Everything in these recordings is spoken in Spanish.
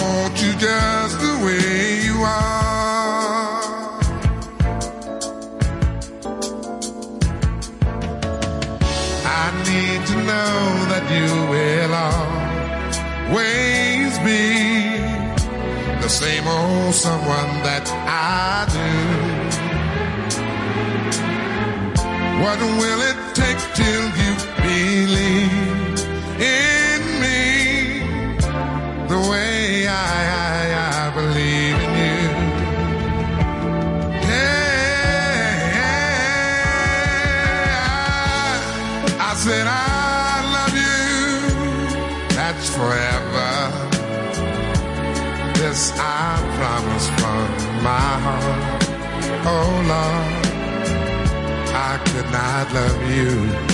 Want you just the way you are. I need to know that you will always be the same old someone that I do. What will it take till you believe I, I, I believe in you? Yeah, I said I love you. That's forever. This I promise from my heart. Oh Lord, I could not love you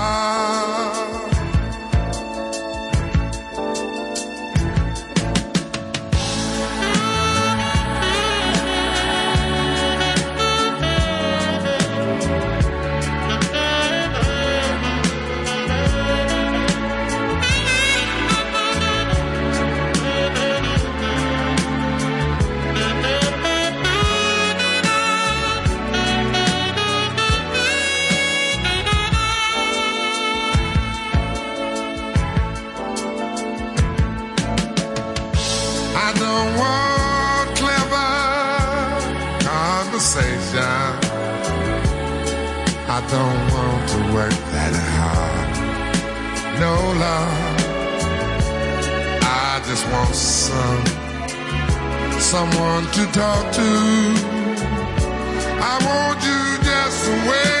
No love. I just want some someone to talk to. I want you just the way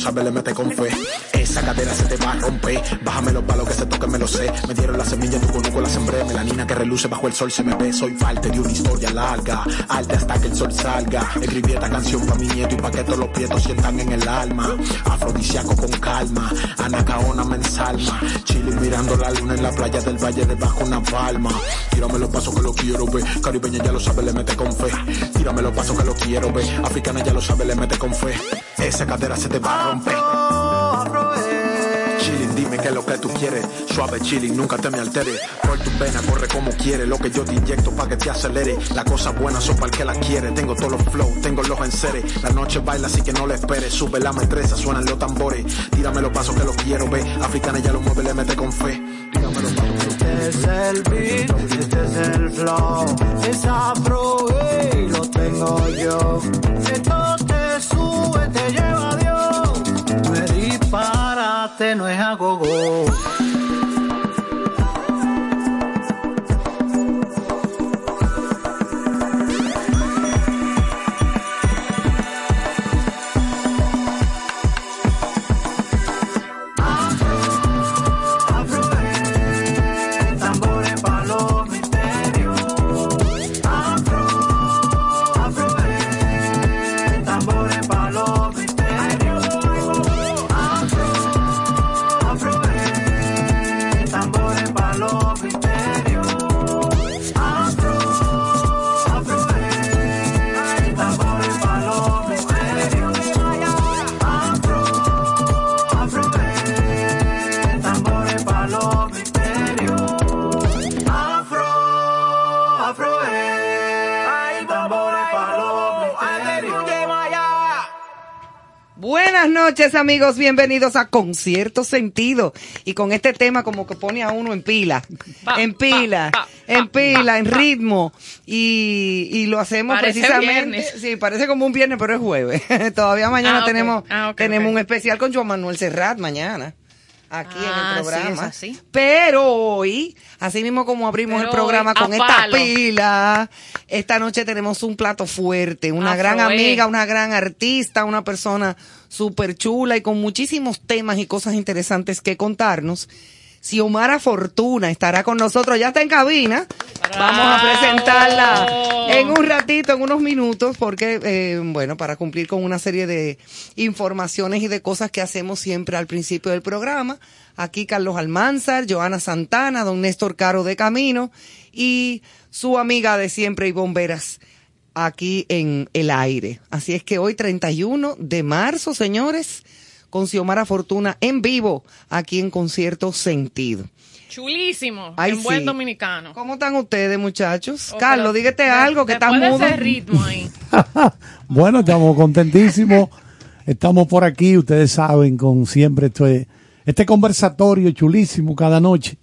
sabe, le mete con fe. Esa cadera se te va a romper. Bájame los palos que se toquen, me lo sé. Me dieron la semilla, tu conozco la sembré. Melanina que reluce bajo el sol se me ve. Soy parte de una historia larga. Arte hasta que el sol salga. Escribí esta canción pa' mi nieto y pa' que todos los prietos sientan en el alma. Afrodisiaco con calma. Anacaona me ensalma. Chile mirando la luna en la playa del valle debajo una palma. Tírame los pasos que lo quiero ver. Caribeña ya lo sabe, le mete con fe. Tírame los pasos que lo quiero ver. Africana ya lo sabe, le mete con fe. Esa cadera se te va a romper. Chilling, dime qué es lo que tú quieres. Suave chilling, nunca te me alteres. Por tu vena, corre como quieres. Lo que yo te inyecto pa' que te acelere. Las cosas buenas son para el que las quiere. Tengo todos los flow, tengo los enseres. La noche baila, así que no le esperes. Sube la metresa, suenan los tambores. Tírame los pasos que lo quiero ver. Africana ya lo mueve, le mete con fe. Tírame los pasos Este es el beat, este es el flow. Es afro y lo tengo yo. go go. Noches amigos, bienvenidos a Concierto Sentido y con este tema como que pone a uno en pila, en pila, en pila, en ritmo y, y lo hacemos Parece precisamente, viernes. sí, parece como un viernes pero es jueves, todavía mañana Ah, ok. tenemos, Ah, tenemos un especial con Joan Manuel Serrat mañana. Aquí en Ah, el sí, programa. así. Pero hoy, así mismo como abrimos Pero el programa hoy, con esta pila, esta noche tenemos un plato fuerte, una Afro, gran amiga, una gran artista, una persona súper chula y con muchísimos temas y cosas interesantes que contarnos. Xiomara Fortuna estará con nosotros, ya está en cabina. Vamos a presentarla en un ratito, en unos minutos, porque, eh, bueno, para cumplir con una serie de informaciones y de cosas que hacemos siempre al principio del programa. Aquí Carlos Almanzar, Joana Santana, don Néstor Caro de Camino y su amiga de siempre y bomberas aquí en el aire. Así es que hoy 31 de marzo, señores, con Xiomara Fortuna en vivo aquí en Concierto Sentido. Chulísimo. Ay, en buen dominicano. ¿Cómo están ustedes, muchachos? Oh, Carlos, pero dígate de- algo que está mudo. ese ritmo ahí. bueno, estamos contentísimos. Estamos por aquí, ustedes saben, con siempre este, este conversatorio chulísimo cada noche.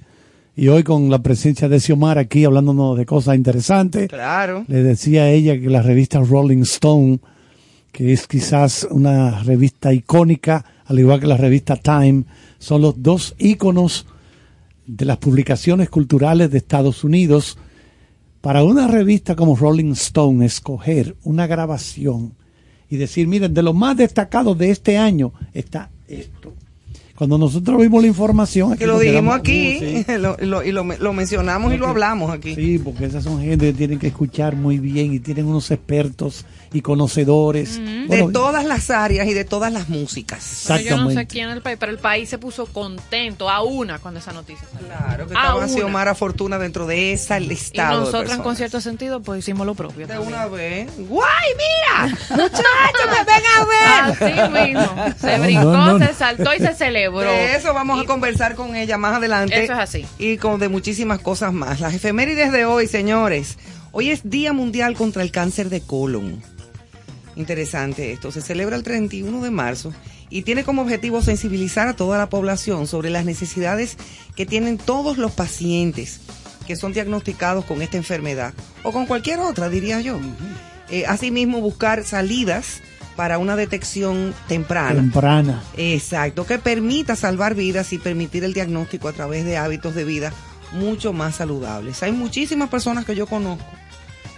Y hoy con la presencia de Xiomara aquí hablándonos de cosas interesantes. Claro. Le decía a ella que la revista Rolling Stone, que es quizás una revista icónica, al igual que la revista Time, son los dos íconos de las publicaciones culturales de Estados Unidos. Para una revista como Rolling Stone, escoger una grabación y decir, miren, de lo más destacado de este año está esto. Cuando nosotros vimos la información... Que lo dijimos aquí "Uh, sí". lo- lo- y lo, lo mencionamos y lo hablamos aquí. Sí, porque esas son gente que tienen que escuchar muy bien y tienen unos expertos y conocedores. De Bueno, todas las áreas y de todas las músicas. Pero yo no sé Exactamente. quién es el país, pero el país se puso contento a una cuando esa noticia salió. Claro, que A estaba. Xiomara Fortuna dentro de esa Y listado de nosotros en concierto sentido, pues hicimos lo propio. De también. una vez. ¡Guay, mira! ¡Muchachos, me ven a ver! Así mismo. Se No, brincó, no, no. se saltó y se celebró. De eso vamos Y- a conversar con ella más adelante. Eso es así. Y con de muchísimas cosas más. Las efemérides de hoy, señores. Hoy es Día Mundial contra el Cáncer de Colon. Interesante esto. Se celebra el 31 de marzo y tiene como objetivo sensibilizar a toda la población sobre las necesidades que tienen todos los pacientes que son diagnosticados con esta enfermedad o con cualquier otra, diría yo. Eh, asimismo, buscar salidas para una detección temprana. Temprana. Exacto, que permita salvar vidas y permitir el diagnóstico a través de hábitos de vida mucho más saludables. Hay muchísimas personas que yo conozco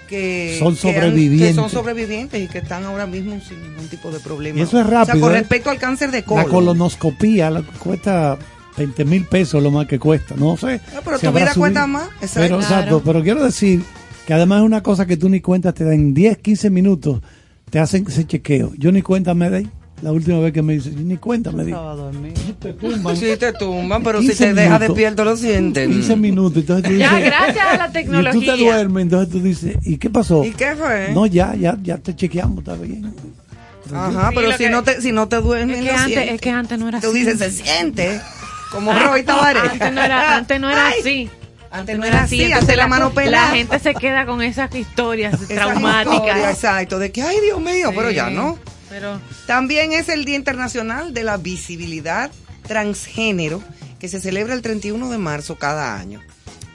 que Son que han- sobrevivientes. que son sobrevivientes y que están ahora mismo sin ningún tipo de problema. Y eso es O sea, rápido, con ¿eh? respecto al cáncer de La colon. colonoscopía la- cuesta 20 mil pesos lo más que cuesta. No sé. Ah, pero si tu vida subido. cuesta más, exacto. Pero, Claro. exacto, pero quiero decir que además es una cosa que tú ni cuenta te da en 10, 15 minutos, te hacen ese chequeo. Yo ni cuenta me di. La última vez que me dice, ni cuenta me di. Estaba dormido. Te tumban. Sí, te tumban, pero si 15 te deja minutos. despierto lo sienten. 15 minutos. Entonces tú Ya, gracias a la Y tú te tecnología. duermes, entonces tú dices, ¿y qué pasó? ¿Y qué fue? No, ya, ya, ya te chequeamos, está bien. Ajá, Sí, pero si que- no te si no te duermes Es que, antes, es que antes no era Tú así. dices, se siente. Como Roy Tavares. Antes no era, antes no era Ay, así. Antes no era así, antes la mano pelada. La gente se queda con esas historias Esas historias, traumáticas. Exacto, de que, ay Dios mío, pero ya no. Pero También es el Día Internacional de la Visibilidad Transgénero, que se celebra el 31 de marzo cada año.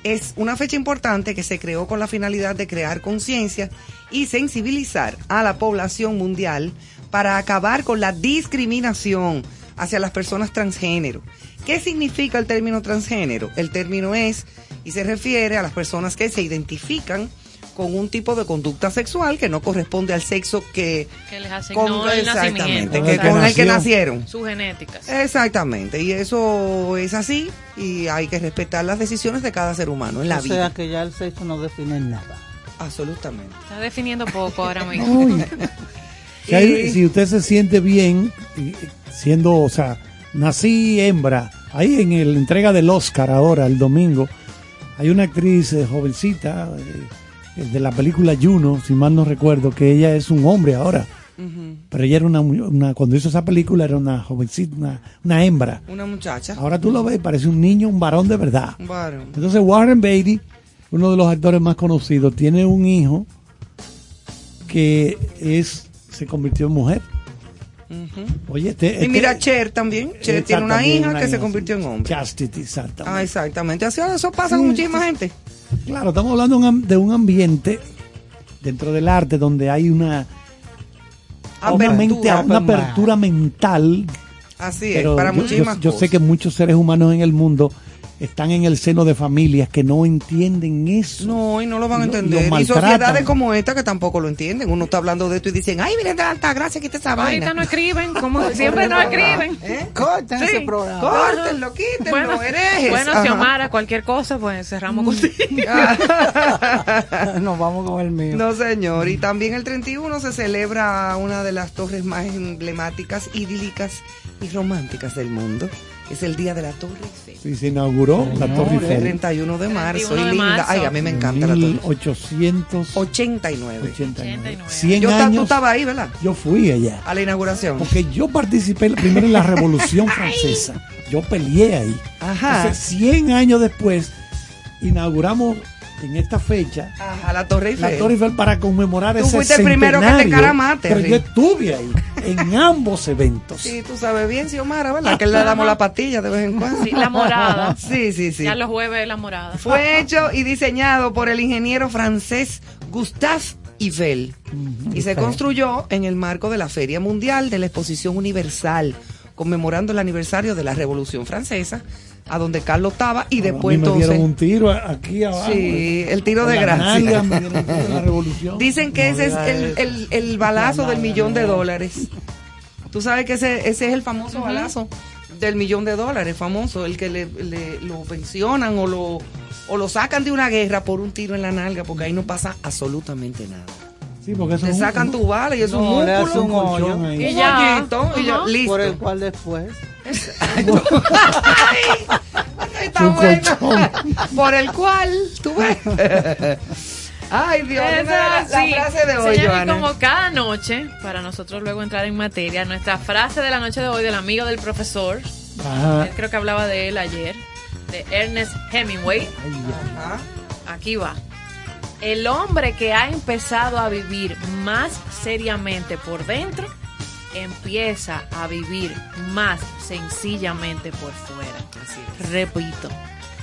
Es una fecha importante que se creó con la finalidad de crear conciencia y sensibilizar a la población mundial para acabar con la discriminación hacia las personas transgénero. ¿Qué significa el término transgénero? El término es y se refiere a las personas que se identifican con un tipo de conducta sexual que no corresponde al sexo que que les asignó con, el exactamente, nacimiento. Con que el que con el que nacieron. Su genética. Exactamente, y eso es así y hay que respetar las decisiones de cada ser humano en la o vida. sea que ya el sexo no define nada. Absolutamente. Está definiendo poco ahora mismo. Uy. Si, hay- Y- si usted se siente bien siendo, o sea, nací hembra, ahí en el- la entrega del Oscar ahora, el domingo, hay una actriz eh, jovencita eh, de la película Juno, si mal no recuerdo, que ella es un hombre ahora. Pero ella era una, una- cuando hizo esa película era una jovencita, una, una hembra. Una muchacha. Ahora tú lo ves, parece un niño, un varón de verdad. Bueno, Entonces Warren Beatty, uno de los actores más conocidos, tiene un hijo que es se convirtió en mujer. Oye, este, y este- mira, Cher también. Cher tiene una hija una que se convirtió en hombre. Chastity, exactamente. Ah, exactamente. Así eso pasa con muchísima gente. Claro, estamos hablando de un ambiente dentro del arte donde hay una, una, mente- Apertura. una apertura mental. Así es, Pero para yo, yo- muchísimas yo sé que muchos seres humanos en el mundo están en el seno de familias que no entienden eso. No, y no lo van a entender. y sociedades como esta que tampoco lo entienden. Uno está hablando de esto y dicen, ay, miren de alta gracia, quita esa vaina. Ahorita no escriben, como siempre no escriben. ¿Eh? Corten Sí, ese programa. córtenlo, quítenlo, Bueno, herejes. bueno Ajá. Xiomara, cualquier cosa, pues cerramos contigo. Nos vamos con el mío. No, señor. Y también el 31 se celebra una de las torres más emblemáticas, idílicas y románticas del mundo. Es el Día de la Torre Eiffel. Sí, se inauguró la Señores. Torre El Eiffel 31 de marzo. 31 y de linda. marzo. Ay, a mí me encanta la Torre Eiffel. 1889. 89. 89. 100 Yo, ta- tú años. estabas ahí, ¿verdad? Yo fui allá. A la inauguración. Porque yo participé primero en la Revolución Francesa. Yo peleé ahí. Ajá. Entonces, 100 años después, inauguramos en esta fecha Ajá, la Torre Eiffel. la Torre Eiffel para conmemorar Tú ese fuiste el primero que te centenario. encaramaste, Pero Rick. yo estuve ahí, en ambos eventos. Sí, tú sabes bien, Xiomara, ¿verdad? Que le damos la pastilla de vez en cuando. Sí, la morada. Sí, sí, sí. Ya los jueves la morada. Fue hecho y diseñado por el ingeniero francés Gustave Eiffel y se construyó en el marco de la Feria Mundial de la Exposición Universal, conmemorando el aniversario de la Revolución Francesa, a donde Carlos estaba y A después mí me entonces... dieron un tiro aquí abajo. Sí, el tiro de la gracia. nalga me dieron un tiro en la revolución. Dicen que No ese es el, el- el balazo La del millón de dólares. Tú sabes que ese, ese es el famoso balazo del millón de dólares, famoso, el que le, le- lo pensionan o lo, o lo sacan de una guerra por un tiro en la nalga, porque ahí no pasa absolutamente nada. Sí, porque eso Te es un- sacan tu bala y es un No, hace músculo, un un hoyo. Y ya. y ya, listo. Por el cual después. Ay, está Un bueno. colchón. Por el cual, tú ves. Ay, Dios, Esa, dime la, la sí. frase de hoy, como cada noche, para nosotros luego entrar en materia, nuestra frase de la noche de hoy del amigo del profesor, Ajá. él creo que hablaba de él ayer, de Ernest Hemingway. Ajá. Aquí va. El hombre que ha empezado a vivir más seriamente por dentro, empieza a vivir más sencillamente por fuera. Repito,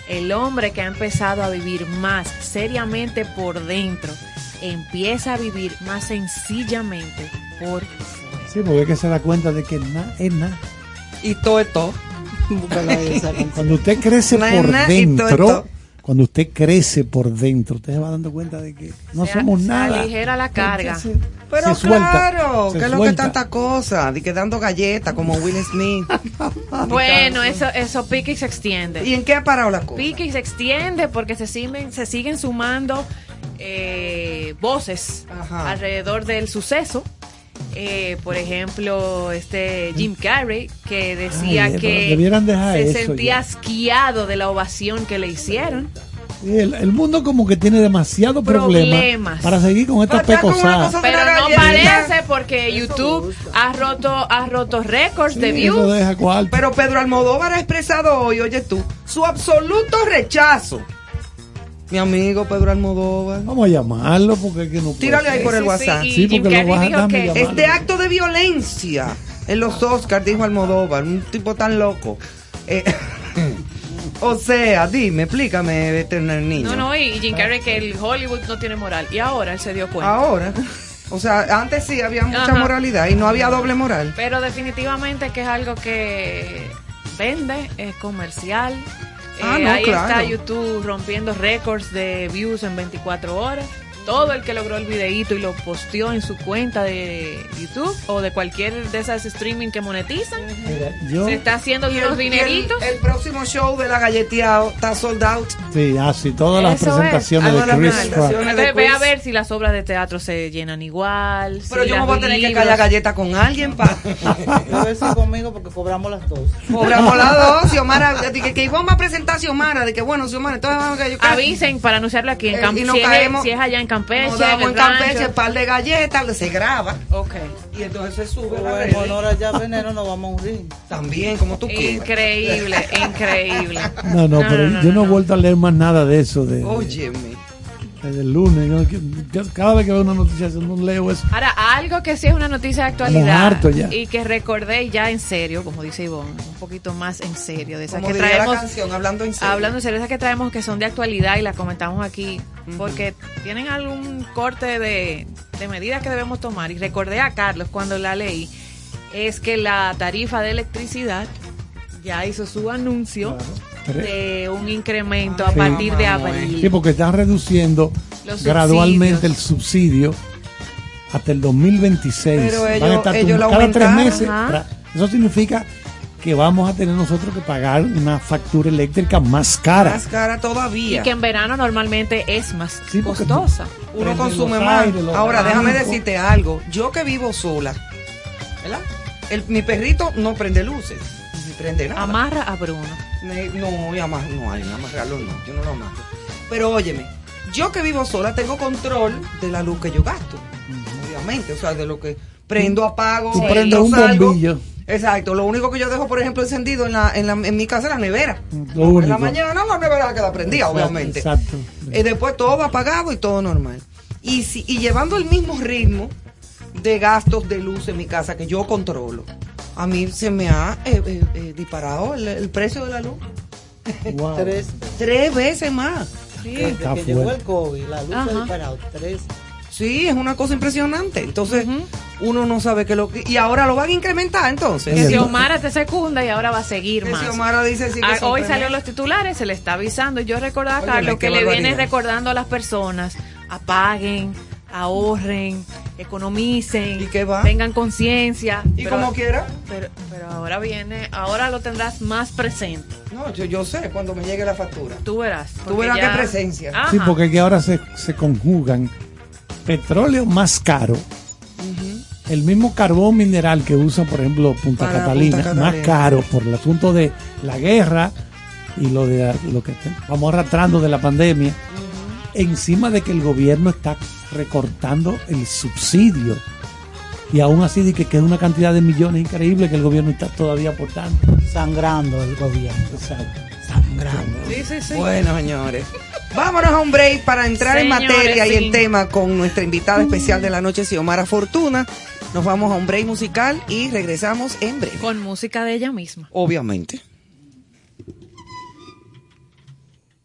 el hombre que ha empezado a vivir más seriamente por dentro, empieza a vivir más sencillamente por fuera. Sí, porque es que se da cuenta de que nada es nada. Y todo es todo. Cuando usted crece hay por y dentro, todo. Cuando usted crece por dentro, usted se va dando cuenta de que no Se- somos se nada. aligera la carga. Se- Pero se suelta, claro, se que es lo que tanta cosa, de que dando galletas como Will Smith. Bueno, eso, eso pique y se extiende. ¿Y en qué ha parado la cosa? Pique y se extiende porque se siguen, se siguen sumando eh, voces Ajá. alrededor del suceso. Eh, por ejemplo, este Jim Carrey que decía Ay, que debieran dejar se sentía ya. asqueado de la ovación que le hicieron. El, el mundo como que tiene demasiado problemas Problemas. para seguir con esta Pero está como una pecosa. cosa- Pero no parece porque YouTube ha roto, ha roto récords de views. Pero Pedro Almodóvar ha expresado hoy, oye tú, su absoluto rechazo. Mi amigo Pedro Almodóvar. Vamos a llamarlo porque es que no puede Tírale ahí por el sí, WhatsApp. Sí, Jim porque lo vas a que. Este acto de violencia en los Oscars, dijo Almodóvar, un tipo tan loco. Eh, o sea, dime, explícame, este niño. No, no, y Jim Carrey que el Hollywood no tiene moral. Y ahora él se dio cuenta. Ahora. O sea, antes sí había mucha Ajá. moralidad y no había doble moral. Pero definitivamente que es algo que vende, es comercial. Ah, Eh, no, ahí claro. está YouTube rompiendo récords de views en 24 horas. Todo el que logró el videíto y lo posteó en su cuenta de YouTube o de cualquier de esas streaming que monetizan, Mira, yo, se está haciendo unos el- dineritos. el próximo show de la galleteado está sold out. sí, así todas las Eso presentaciones de las Chris presentaciones. De ve a ver si las obras de teatro se llenan igual. Pero si yo me voy a tener que libros- callar galleta con alguien para Debe ser conmigo porque cobramos las dos. cobramos las dos. Xiomara, de que, que Ivonne va a presentar a Xiomara, de que bueno, Xiomara, entonces vamos a que yo Avisen para anunciarlo aquí en Eh, nos si, es- caemos- si es allá en Campeche, Nos damos en. Campeche, un par de galletas, se graba Ok. y entonces se sube O la en honor a ya veneno nos vamos a unir. También, como tú quieras. Increíble, increíble. No, no, pero yo no he vuelto a leer más nada de eso de, de- Óyeme. Desde el lunes. Yo- yo cada vez que veo una noticia no leo eso. Ahora, algo que sí es una noticia de actualidad ya. y que recordé ya en serio, como dice Ivonne, un poquito más en serio, de esas Como que diría la traemos, canción, hablando en serio. hablando en serio, esas que traemos que son de actualidad y las comentamos aquí, porque tienen algún corte de, de medidas que debemos tomar. Y recordé a Carlos cuando la leí, es que la tarifa de electricidad ya hizo su anuncio de un incremento a partir de abril. Sí, porque están reduciendo Los gradualmente el subsidio hasta el 2026. Pero Van a ellos- estar ellos lo cada tres meses. Ajá. Eso significa que vamos a tener nosotros que pagar una factura eléctrica más cara. Más cara Y todavía. que en verano normalmente es más Sí, costosa. Uno consume más. Ahora, déjame decirte algo. Yo que vivo sola, ¿verdad? El- mi perrito no prende luces. Ni prende nada. Amarra a Bruno. No, y amar, no hay, amarrarlo no, yo no lo amarro. Pero óyeme, yo que vivo sola tengo control de la luz que yo gasto, obviamente, o sea, de lo que prendo, apago, Tú no prendes un salgo. bombillo. Exacto, lo único que yo dejo, por ejemplo, encendido en, la, en, la- en mi casa es la nevera. Lo en la mañana la nevera queda prendida, Exacto, obviamente. exacto. Y después todo apagado y todo normal. Y, si, y llevando el mismo ritmo de gastos de luz en mi casa que yo controlo, a mí se me ha eh, eh, eh, disparado el, el precio de la luz. Wow. Tres. Tres veces más. Desde Está que llegó el COVID, la luz se ha disparado. Tres. Sí, es una cosa impresionante. Entonces, uno no sabe qué lo que... Y ahora lo van a incrementar, entonces. Que Sí, Xiomara te secunda y ahora va a seguir Que más. Xiomara dice sí que Ah, hoy salió los titulares, se le está avisando. Y yo recordaba Carlos que le viene recordando a las personas, apaguen, ahorren, economicen, ¿Y qué va? tengan conciencia. Y Pero- como quiera. Pero, pero ahora viene, ahora lo tendrás más presente. No, yo, yo sé cuando me llegue la factura. Tú verás. Tú verás ya- qué presencia. Ajá. Sí, porque es que ahora se, se conjugan petróleo más caro, el mismo carbón mineral que usa, por ejemplo, Punta Catalina, Punta más caro por el asunto de la guerra y lo de lo que vamos arrastrando de la pandemia, encima de que el gobierno está recortando el subsidio. Y aún así de que queda una cantidad de millones increíble que el gobierno está todavía aportando. Sangrando el gobierno. Exacto. Sí, sí, sí. Bueno, señores. Vámonos a un break para entrar en materia y en tema con nuestra invitada especial de la noche, Xiomara Fortuna. Nos vamos a un break musical y regresamos en breve. Con música de ella misma. Obviamente.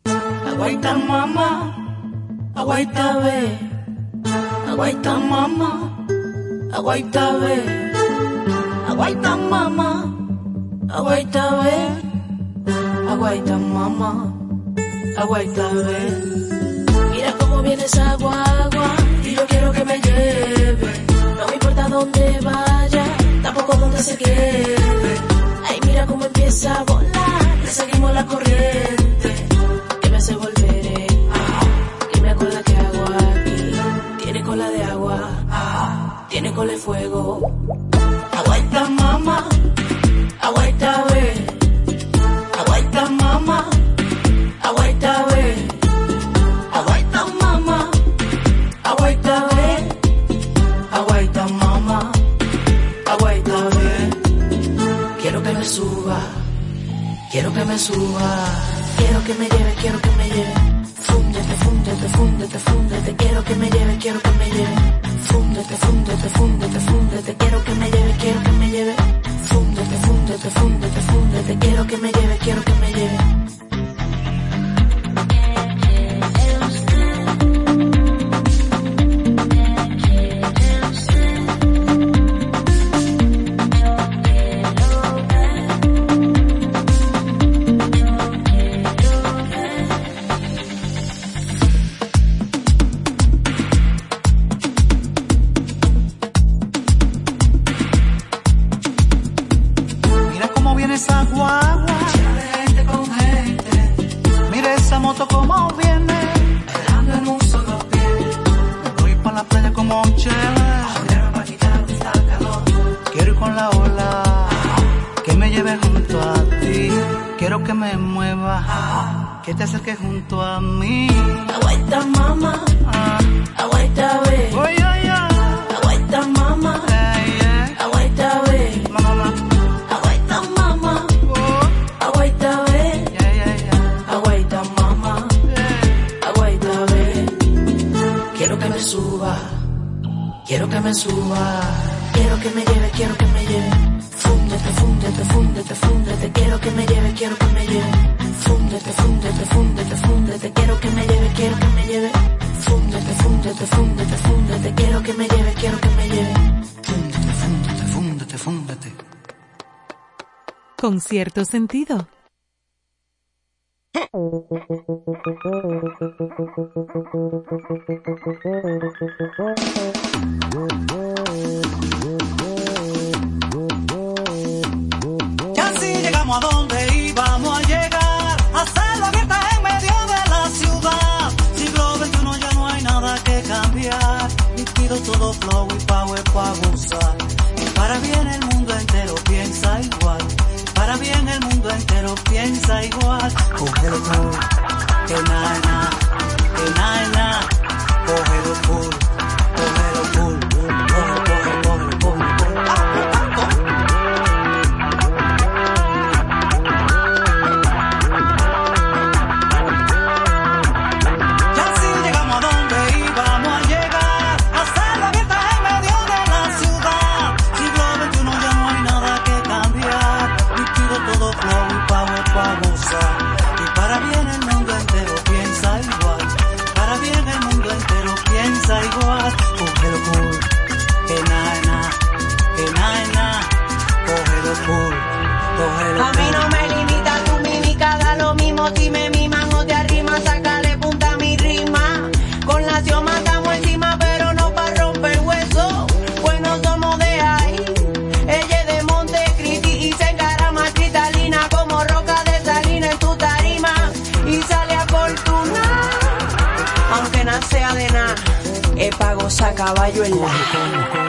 Aguaita mamá, aguaita ve, aguaita mamá, aguaita ve, aguaita mamá, aguaita ve, aguaita mamá, aguaita ve. Mira cómo viene esa guagua y yo quiero que me lleve. No me importa dónde vaya, tampoco dónde se quede. Ay, mira cómo empieza a volar, le seguimos la corriente que me hace volver, de fuego. Aguaita mamá, aguaita ve, aguaita mamá, aguaita ve, aguaita mamá, aguaita ve, aguaita mamá, aguaita ve. Quiero que me suba, quiero que me suba, quiero que me lleve, quiero que me lleve. Fúndete, fúndete, fúndete, quiero que me lleve, quiero que me lleve. Fúndete, fúndete, fúndete, fúndete, quiero que me lleve, quiero que me lleve. Fúndete, fúndete, fúndete, fúndete, quiero que me lleve, quiero que me lleve. Suba, quiero que me suba, quiero que me lleve, quiero que me lleve. Fúndete, fúndete, fúndete, fúndete, quiero que me lleve, quiero que me lleve. Fúndete, fúndete, fúndete, fúndete, quiero que me lleve, quiero que me lleve. Fúndete, fúndete, fúndete, fúndete, quiero que me lleve, quiero que me lleve. Fúndete, fúndete, fúndete, fúndete. Con cierto sentido. Todo flow y power para gozar. Y para bien el mundo entero piensa. Entero piensa igual. Cógelo tú, que na na, que na na. Cógelo cool, caballo en la.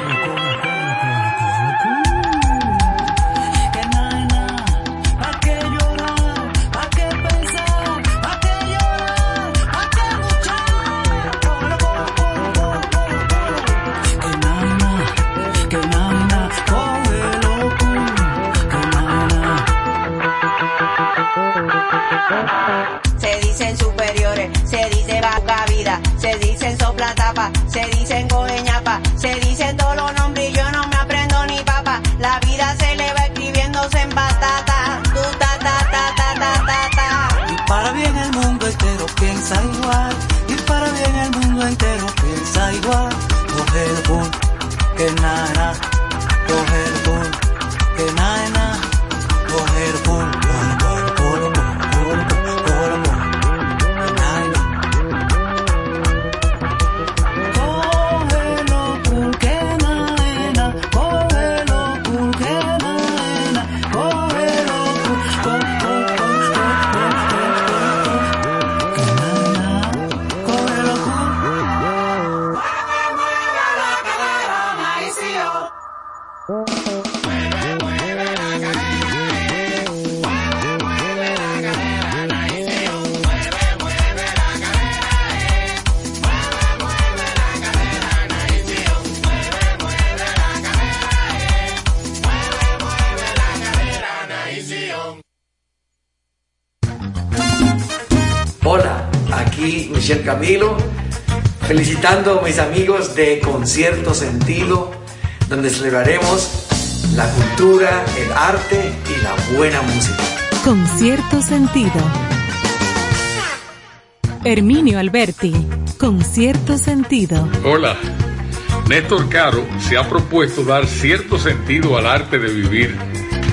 Mis amigos de Concierto Sentido, donde celebraremos la cultura, el arte y la buena música. Con cierto sentido. Herminio Alberti, con cierto sentido. Hola, Néstor Caro se ha propuesto dar cierto sentido al arte de vivir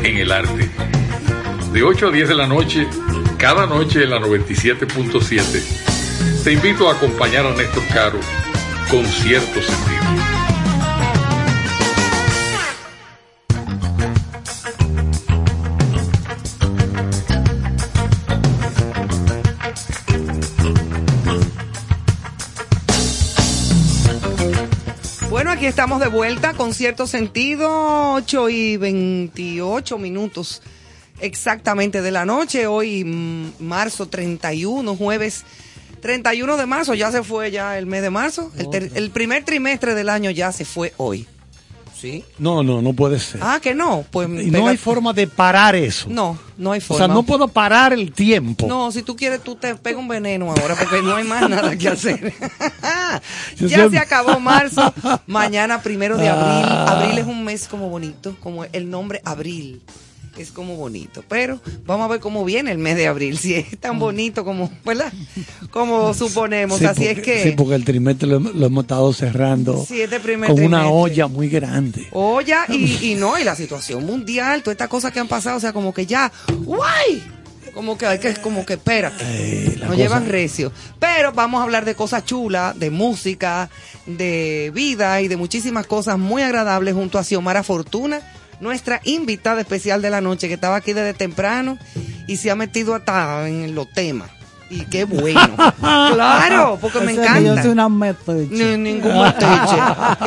en el arte. De 8 a 10 de la noche, cada noche en la 97.7, te invito a acompañar a Néstor Caro con cierto sentido. Bueno, aquí estamos de vuelta con cierto sentido, 8 y 28 minutos exactamente de la noche. Hoy, mm, marzo 31, jueves 31 de marzo, ya se fue ya el mes de marzo. El, ter- el primer trimestre del año ya se fue hoy. ¿Sí? No, no, no puede ser. Ah, que no. Pues y no hay forma de parar eso. No, no hay O forma. sea, no puedo parar el tiempo. No, si tú quieres, tú te pega un veneno ahora porque no hay más nada que hacer. Ya se acabó marzo, mañana primero de abril. Ah. Abril es un mes como bonito, como el nombre abril. Es como bonito, pero vamos a ver cómo viene el mes de abril, si es tan bonito como, ¿verdad? Como suponemos, Sí, así porque, es que Sí, porque el trimestre lo, lo hemos estado cerrando Sí, este primer con una olla muy grande. olla y, y no, y la situación mundial, todas estas cosas que han pasado, o sea, como que ya, ¡guay! Como que hay que, como que espérate. Eh, Nos cosa- llevan recio. Pero vamos a hablar de cosas chulas, de música, de vida y de muchísimas cosas muy agradables junto a Xiomara Fortuna, nuestra invitada especial de la noche, que estaba aquí desde temprano y se ha metido hasta en los temas. Y qué bueno. claro, porque me que Yo encanta. soy una metiche. Ni- ningún metiche.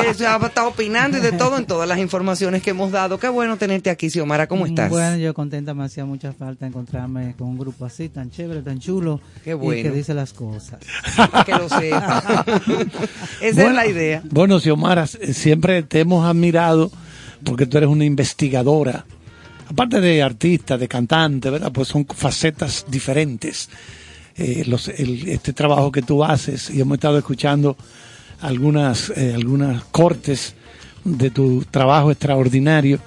que se ha estado opinando y de todo en todas las informaciones que hemos dado. Qué bueno tenerte aquí, Xiomara. ¿Cómo estás? Bueno, yo contenta, me hacía mucha falta encontrarme con un grupo así, tan chévere, tan chulo. Qué bueno. Y que dice las cosas. que lo sepa. Esa es la idea. Bueno, Xiomara, siempre te hemos admirado porque tú eres una investigadora. Aparte de artista, de cantante, ¿verdad? Pues son facetas diferentes. Eh, los, el- este trabajo que tú haces y hemos estado escuchando algunas, eh, algunas cortes de tu trabajo extraordinario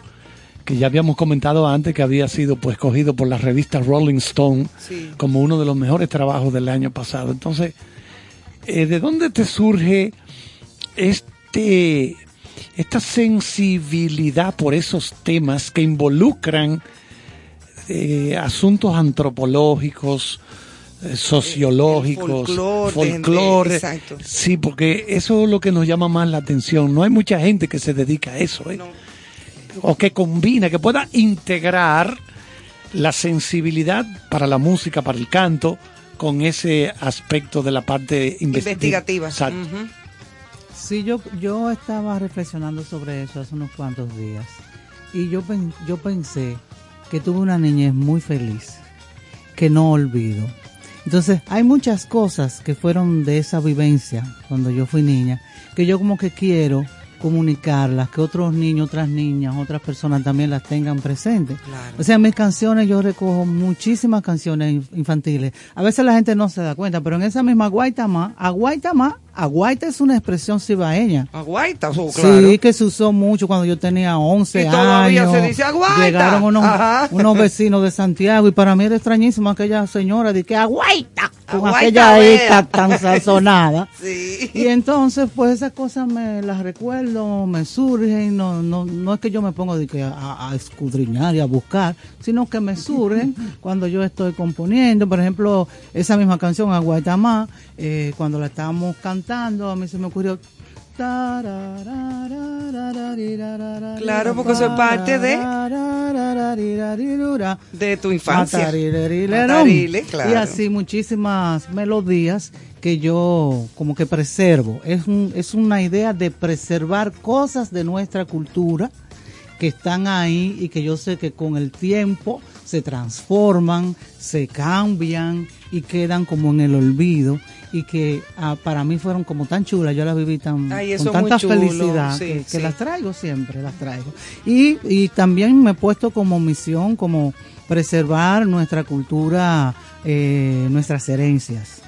que ya habíamos comentado antes que había sido pues cogido por la revista Rolling Stone Sí. como uno de los mejores trabajos del año pasado. Entonces, eh, ¿de dónde te surge este esta sensibilidad por esos temas que involucran eh, asuntos antropológicos, eh, sociológicos, folclore, folclore. exacto. Sí, porque eso es lo que nos llama más la atención. No hay mucha gente que se dedica a eso, ¿eh? o que combina, que pueda integrar la sensibilidad para la música, para el canto, con ese aspecto de la parte investi- Investigativa. Exacto. Sí, yo, yo estaba reflexionando sobre eso hace unos cuantos días. Y yo, pen- yo pensé que tuve una niñez muy feliz, que no olvido. Entonces, hay muchas cosas que fueron de esa vivencia cuando yo fui niña, que yo como que quiero comunicarlas, que otros niños, otras niñas, otras personas también las tengan presentes. Claro. O sea, mis canciones yo recojo muchísimas canciones inf- infantiles. A veces la gente no se da cuenta, pero en esa misma Guaitama, a Guaitama, Aguaita es una expresión cibaeña. Aguaita, oh, claro. Sí, que se usó mucho cuando yo tenía 11 Y todavía años. se dice aguaita. Llegaron unos, vecinos de Santiago y para mí era extrañísimo aquella señora de que aguaita, con Aguaita, aquella esta tan sazonada. Sí. Y entonces, pues esas cosas me las recuerdo, me surgen, no, no, no es que yo me pongo de que a, a escudriñar y a buscar, sino que me surgen cuando yo estoy componiendo. Por ejemplo, esa misma canción, Aguaitamá, eh, cuando la estábamos cantando, a mí se me ocurrió... Claro, porque eso es parte de- De tu infancia. Y así muchísimas melodías que yo como que preservo. Es, un, es una idea de preservar cosas de nuestra cultura que están ahí y que yo sé que con el tiempo se transforman, se cambian y quedan como en el olvido y que ah, para mí fueron como tan chulas, yo las viví tan Ay, con tanta chulo, felicidad sí, que, que sí. las traigo siempre, las traigo. Y, y también me he puesto como misión, como preservar nuestra cultura, eh, nuestras herencias.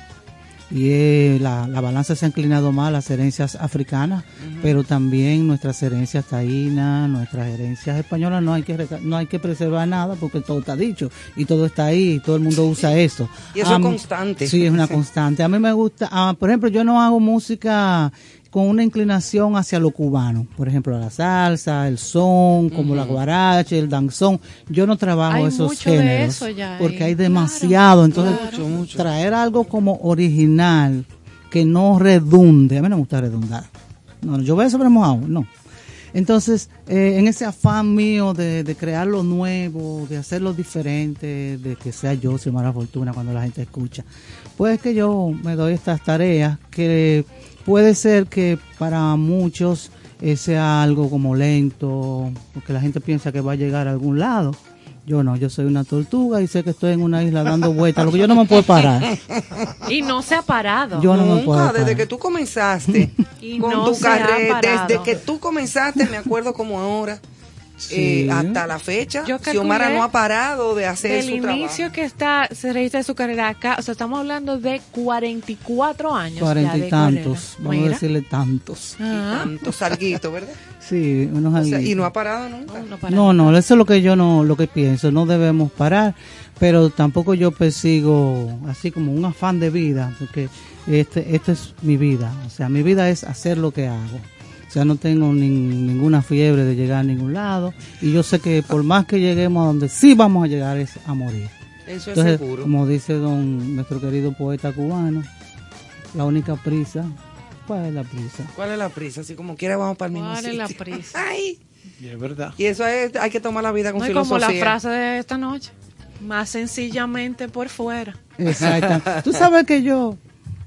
Y eh, la, la balanza se ha inclinado más a las herencias africanas, pero también nuestras herencias taínas, nuestras herencias españolas, no hay que no hay que preservar nada porque todo está dicho y todo está ahí y todo el mundo usa eso. Y eso es Am- constante. Sí, es una Sí. constante. A mí me gusta, ah, por ejemplo, yo no hago música con una inclinación hacia lo cubano, por ejemplo, la salsa, el son, como la guaracha, el danzón. Yo no trabajo Hay esos mucho de géneros eso ya porque hay demasiado. Entonces, Mucho, mucho. traer algo como original que no redunde. A mí no me gusta redundar. No, yo veo sobre mojado, no. Entonces, eh, en ese afán mío de, de crear lo nuevo, de hacerlo diferente, de que sea yo, Xiomara Fortuna, cuando la gente escucha, pues que yo me doy estas tareas que puede ser que para muchos eh, sea algo como lento, porque la gente piensa que va a llegar a algún lado. Yo no, yo soy una tortuga y sé que estoy en una isla dando vueltas, lo que yo no me puedo parar. Y no se ha parado. Yo no me Nunca, puedo desde parar. que tú comenzaste Y con no tu carrera, desde que tú comenzaste, me acuerdo como ahora, Sí. eh, hasta la fecha, Yo Xiomara no ha parado de hacer su inicio trabajo. que está se registra su carrera acá, o sea, estamos hablando de 44 años. Cuarenta de y tantos, carrera. vamos Mira. a decirle tantos. Ah. Tanto salguito, ¿verdad? Sí, unos O sea, y no ha parado nunca. No, no para No, no, eso es lo que yo no, lo que pienso, no debemos parar, pero tampoco yo persigo así como un afán de vida, porque este, esto es mi vida, o sea, mi vida es hacer lo que hago. O sea, no tengo nin- ninguna fiebre de llegar a ningún lado y yo sé que por más que lleguemos a donde sí vamos a llegar es a morir. Eso es Entonces, seguro. como dice don nuestro querido poeta cubano, la única prisa, ¿cuál es la prisa? ¿Cuál es la prisa? Así como quiera vamos para el mismo ¿Cuál es la prisa? Ay, Y es verdad. y eso es, hay que tomar la vida con No es como filosofía. la frase de esta noche. Más sencillamente por fuera. Exacto. Tú sabes que yo,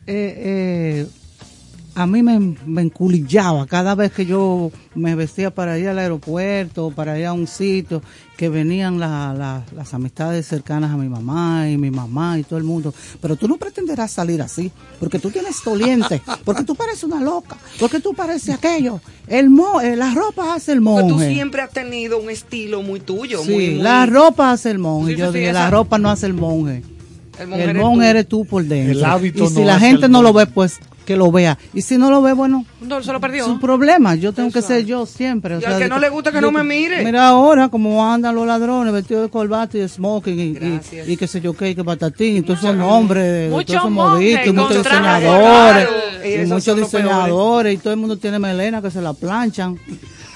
eh, eh, a mí me, me enculillaba cada vez que yo me vestía para ir al aeropuerto, para ir a un sitio, que venían la- la- las amistades cercanas a mi mamá y mi mamá y todo el mundo. Pero tú no pretenderás salir así, porque tú tienes doliente, porque tú pareces una loca, porque tú pareces aquello. El mo, eh, la ropa hace el Porque monje. tú siempre has tenido un estilo muy tuyo. Sí, muy, muy- la ropa hace el monje. Sí, yo sí, dije, esa- la ropa no hace el monje. El monje El eres tú. eres tú por dentro. El hábito y si no la gente no lo ve, pues que lo vea. Y si no lo ve, bueno, No, se lo perdió. su problema. Yo tengo que ser yo siempre. o Y sea, al que no le gusta que yo- no me mire. Mira ahora cómo andan los ladrones vestidos de corbata y de smoking y, y, y qué sé yo qué, que patatín. Y todos esos nombres, de Mucho todos esos y muchos diseñadores. Y Y muchos diseñadores. Y todo el mundo tiene melena que se la planchan.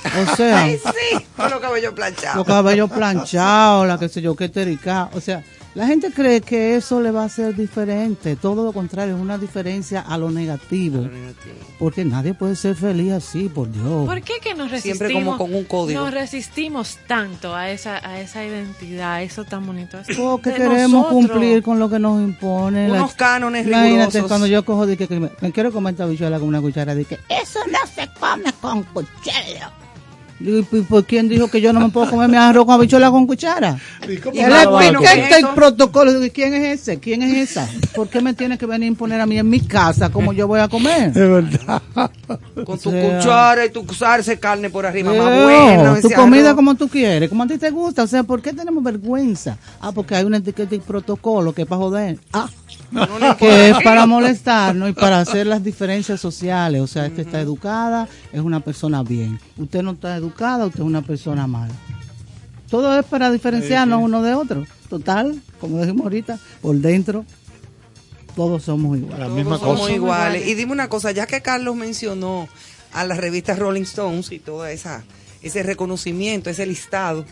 O sea, Ay, sí, con los cabellos planchados. los cabellos planchados, la que sé yo, qué terica. O sea, la gente cree que eso le va a ser diferente. Todo lo contrario, es una diferencia a lo negativo. Porque nadie puede ser feliz así, por Dios. ¿Por qué que nos resistimos? Siempre como con un código. Nos resistimos tanto a esa, a esa identidad, a eso tan bonito. Porque de queremos nosotros. cumplir con lo que nos impone. Unos cánones Imagínate rigurosos. cuando yo cojo de que, que me, me quiero comer esta bichuela con una cuchara, de que eso no se come con cuchara. ¿Y por quién dijo que yo no me puedo comer mi arroz con habichuela con cuchara? ¿Y cómo Y él el protocolo. Digo, ¿y ¿quién es ese? ¿Quién es esa? ¿Por qué me tiene que venir a imponer a mí en mi casa cómo yo voy a comer? Es verdad. Con tu O sea, cuchara y tu salsa de carne por arriba, más bueno. tu comida arroz. como tú quieres, como a ti te gusta. O sea, ¿por qué tenemos vergüenza? Ah, porque hay una etiqueta y protocolo que es para joder. Ah, que es para molestarnos y para hacer las diferencias sociales. O sea, esta está educada, es una persona bien. Usted no está educada, usted es una persona mala. Todo es para diferenciarnos uno de otro. Total, como dijimos ahorita, por dentro, todos somos iguales. La misma Todos somos cosa. iguales. Y dime una cosa, ya que Carlos mencionó a las revistas Rolling Stones y todo esa, ese reconocimiento, ese listado,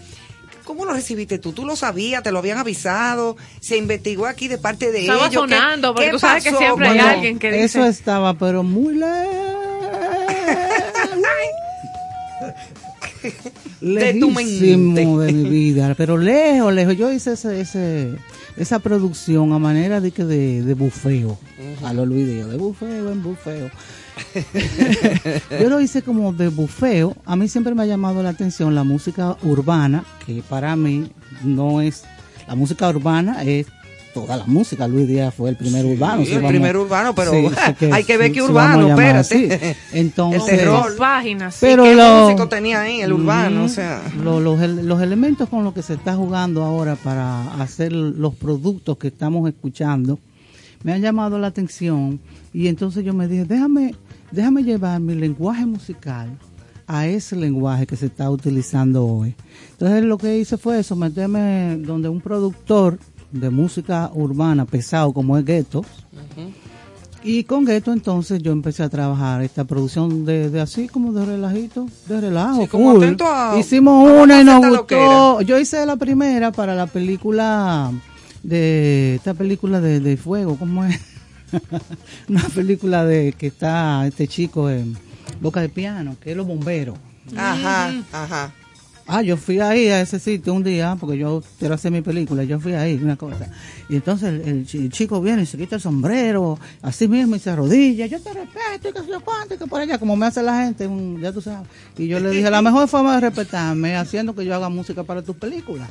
¿cómo lo recibiste tú? ¿Tú lo sabías? ¿Te lo habían avisado? ¿Se investigó aquí de parte de Estaba ellos? ¿Qué- sonando, porque qué tú sabes que pasó? siempre hay alguien que dice... Eso estaba, pero muy De tu lejísimo mente. de mi vida, pero lejos, lejos. Yo hice ese, ese, esa producción a manera de que de, de bufeo, a lo Luis de bufeo en bufeo. Yo lo hice como de bufeo. A mí siempre me ha llamado la atención la música urbana, que para mí no es. La música urbana es toda la música. Luis Díaz fue el primer urbano. el primer urbano, pero hay que ver que sí, urbano, llamar espérate. así. Entonces, El páginas. sí. pero ¿Qué lo- músico tenía ahí, el urbano? O sea, Lo- los, los elementos con los que se está jugando ahora para hacer los productos que estamos escuchando me han llamado la atención y entonces yo me dije, déjame, déjame llevar mi lenguaje musical a ese lenguaje que se está utilizando hoy. Entonces lo que hice fue eso, meterme donde un productor de música urbana pesado como es Gueto, y con Gueto entonces yo empecé a trabajar esta producción de, de así como de relajito, de relajo. Sí, como atento a- Hicimos a una y nos gustó. Yo hice la primera para la película de esta película de, de fuego, ¿cómo es? una película de que está este chico en Boca de Piano, que es los bomberos. ajá, ajá. Ah, yo fui ahí a ese sitio un día, porque yo quiero hacer mi película, yo fui ahí, una cosa. Y entonces el, el chi- el chico viene y se quita el sombrero, así mismo, y se arrodilla, yo te respeto, y que sé yo cuánto, y que por allá, como me hace la gente, un- ya tú sabes. Y yo le dije, la mejor forma de respetarme es haciendo que yo haga música para tus películas.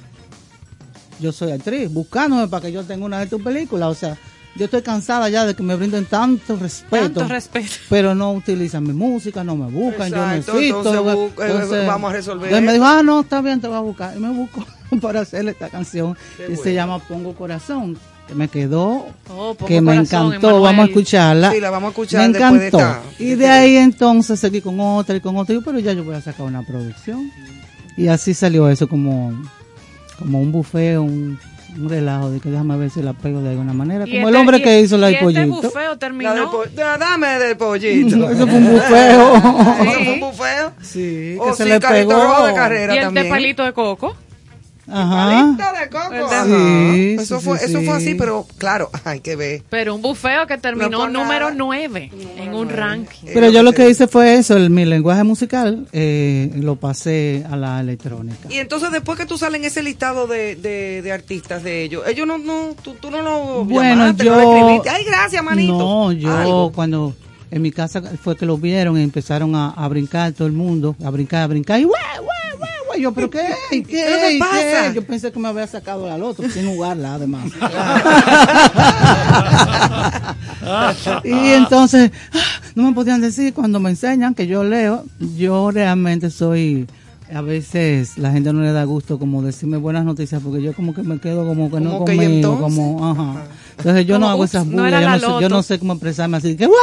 Yo soy actriz, buscándome para que yo tenga una de tus películas, o sea, yo estoy cansada ya de que me brinden tanto respeto. Tanto respeto. Pero no utilizan mi música, no me buscan, yo no existo. entonces eh, vamos a resolver Entonces me dijo, ah, no, está bien, te voy a buscar. Y me busco para hacerle esta canción Qué que se llama Pongo Corazón, que me quedó, Oh, que me Corazón, encantó. Vamos a escucharla. Sí, la vamos a escuchar Me de encantó. Y de ahí entonces seguí con otra y con otra. Yo, pero ya yo voy a sacar una producción. Y así salió eso como, como un bufeo, un, un relajo de que déjame ver si la pego de alguna manera. Y Como el este- hombre y- que hizo la y de este pollito. bufeo terminó. La del po- da- dame del pollito. Eso fue un bufeo. Eso fue un bufeo. Sí, O que se sí, le pegó. Rojo de carrera y el también. de palito de coco. Ajá. De coco. Ajá. Eso sí, fue, sí, eso fue así, sí. pero claro, hay que ver. Pero un bufeo que terminó No número nada. 9 en un ranking. Pero yo lo que hice fue eso, el, mi lenguaje musical eh, lo pasé a la electrónica. Y entonces después que tú sales en ese listado de, de, de artistas de ellos, ellos no, no, tú, tú no lo Bueno, llamaste, yo... no escribiste. Ay, gracias, manito. No, yo Algo. cuando en mi casa fue que lo vieron y empezaron a, a brincar todo el mundo, a brincar, a brincar, y. Yo, ¿pero qué? ¿Y qué? ¿Pero qué ¿Y pasa? Yo pensé que me había sacado la loto sin jugarla, además. y entonces, ah, no me podían decir cuando me enseñan que yo leo, yo realmente soy a veces la gente no le da gusto como decirme buenas noticias porque yo como que me quedo como que no Como que, ¿y conmigo, entonces? como ajá. Entonces yo no hago ups, esas no era yo, no sé, yo no sé cómo expresarme así que ¡guau!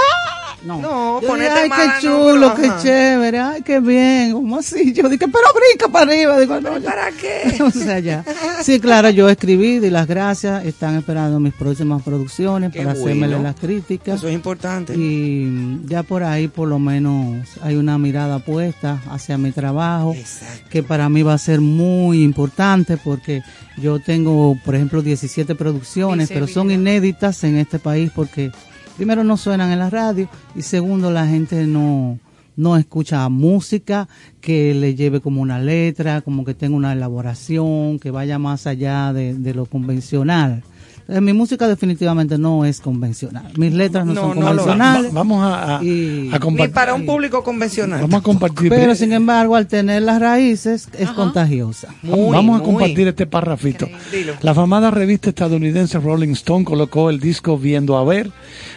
No, No, Yo ponete dije, ay, mala, qué chulo, qué ajá. chévere, ay, qué bien, como así. Yo dije, pero brinca para arriba. Digo, no. ¿Para qué? o sea, ya. Sí, claro, yo escribí, di las gracias, están esperando mis próximas producciones Qué para bueno. hacérmele las críticas. Eso es importante. Y ya por ahí por lo menos hay una mirada puesta hacia mi trabajo, Exacto. que para mí va a ser muy importante porque yo tengo, por ejemplo, 17 producciones, pero son inéditas en este país porque primero no suenan en la radio y segundo la gente no no escucha música que le lleve como una letra, como que tenga una elaboración, que vaya más allá de, de lo convencional. Eh, mi música definitivamente no es convencional. Mis letras no, No, son no convencionales. Va- vamos a, a- Y- a Ni compartir. para un público convencional. Vamos a compartir. Pero sin embargo, al tener las raíces, es contagiosa. Muy, Vamos a muy. compartir este párrafito. Dilo. La afamada revista estadounidense Rolling Stone colocó el disco Viendo a Ver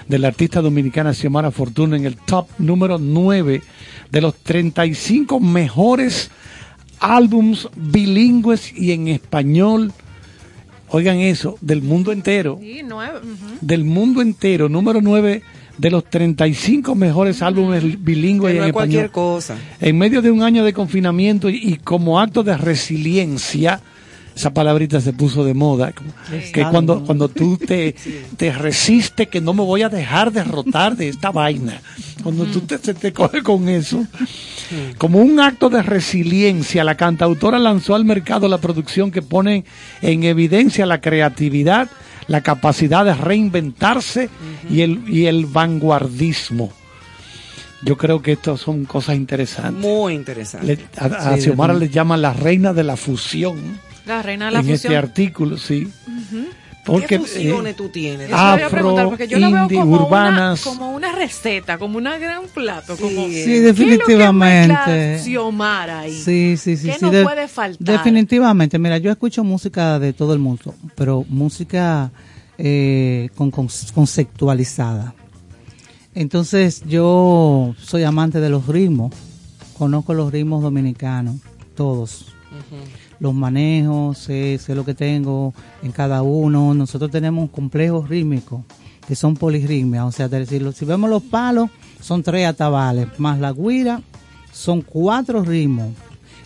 de la artista dominicana Xiomara Fortuna en el top número 9 de los 35 mejores álbums bilingües y en español. Oigan eso, del mundo entero. Sí, nueve. Del mundo entero, número 9 de los 35 mejores álbumes bilingües no en cualquier español. cosa. En medio de un año de confinamiento y, y como acto de resiliencia, esa palabrita se puso de moda, que cuando, cuando tú te, te resistes que no me voy a dejar derrotar de esta vaina, cuando tú te, se te coge con eso, como un acto de resiliencia, la cantautora lanzó al mercado la producción que pone en evidencia la creatividad, la capacidad de reinventarse y, el, y el vanguardismo. Yo creo que estas son cosas interesantes. Muy interesante. Le- a, a Sí, Xiomara le llaman la reina de la fusión La reina de la en fusión. este artículo, sí. Ujú. Porque ¿Qué fusiones eh, tú tienes? Afro, preguntar, porque yo la veo indie, como urbanas. Una, como una receta, como una gran plato. Como, Sí, ¿qué es lo que definitivamente. Xiomara ahí? Sí, sí, sí. ¿Qué sí, no de- puede faltar? Definitivamente, mira, yo escucho música de todo el mundo, pero música eh, con, con- conceptualizada. Entonces, yo soy amante de los ritmos, conozco los ritmos dominicanos, todos. Los manejo, sé, sé lo que tengo en cada uno. Nosotros tenemos complejos rítmicos que son polirritmias, o sea, si vemos los palos, son tres atabales, más la guira, son cuatro ritmos.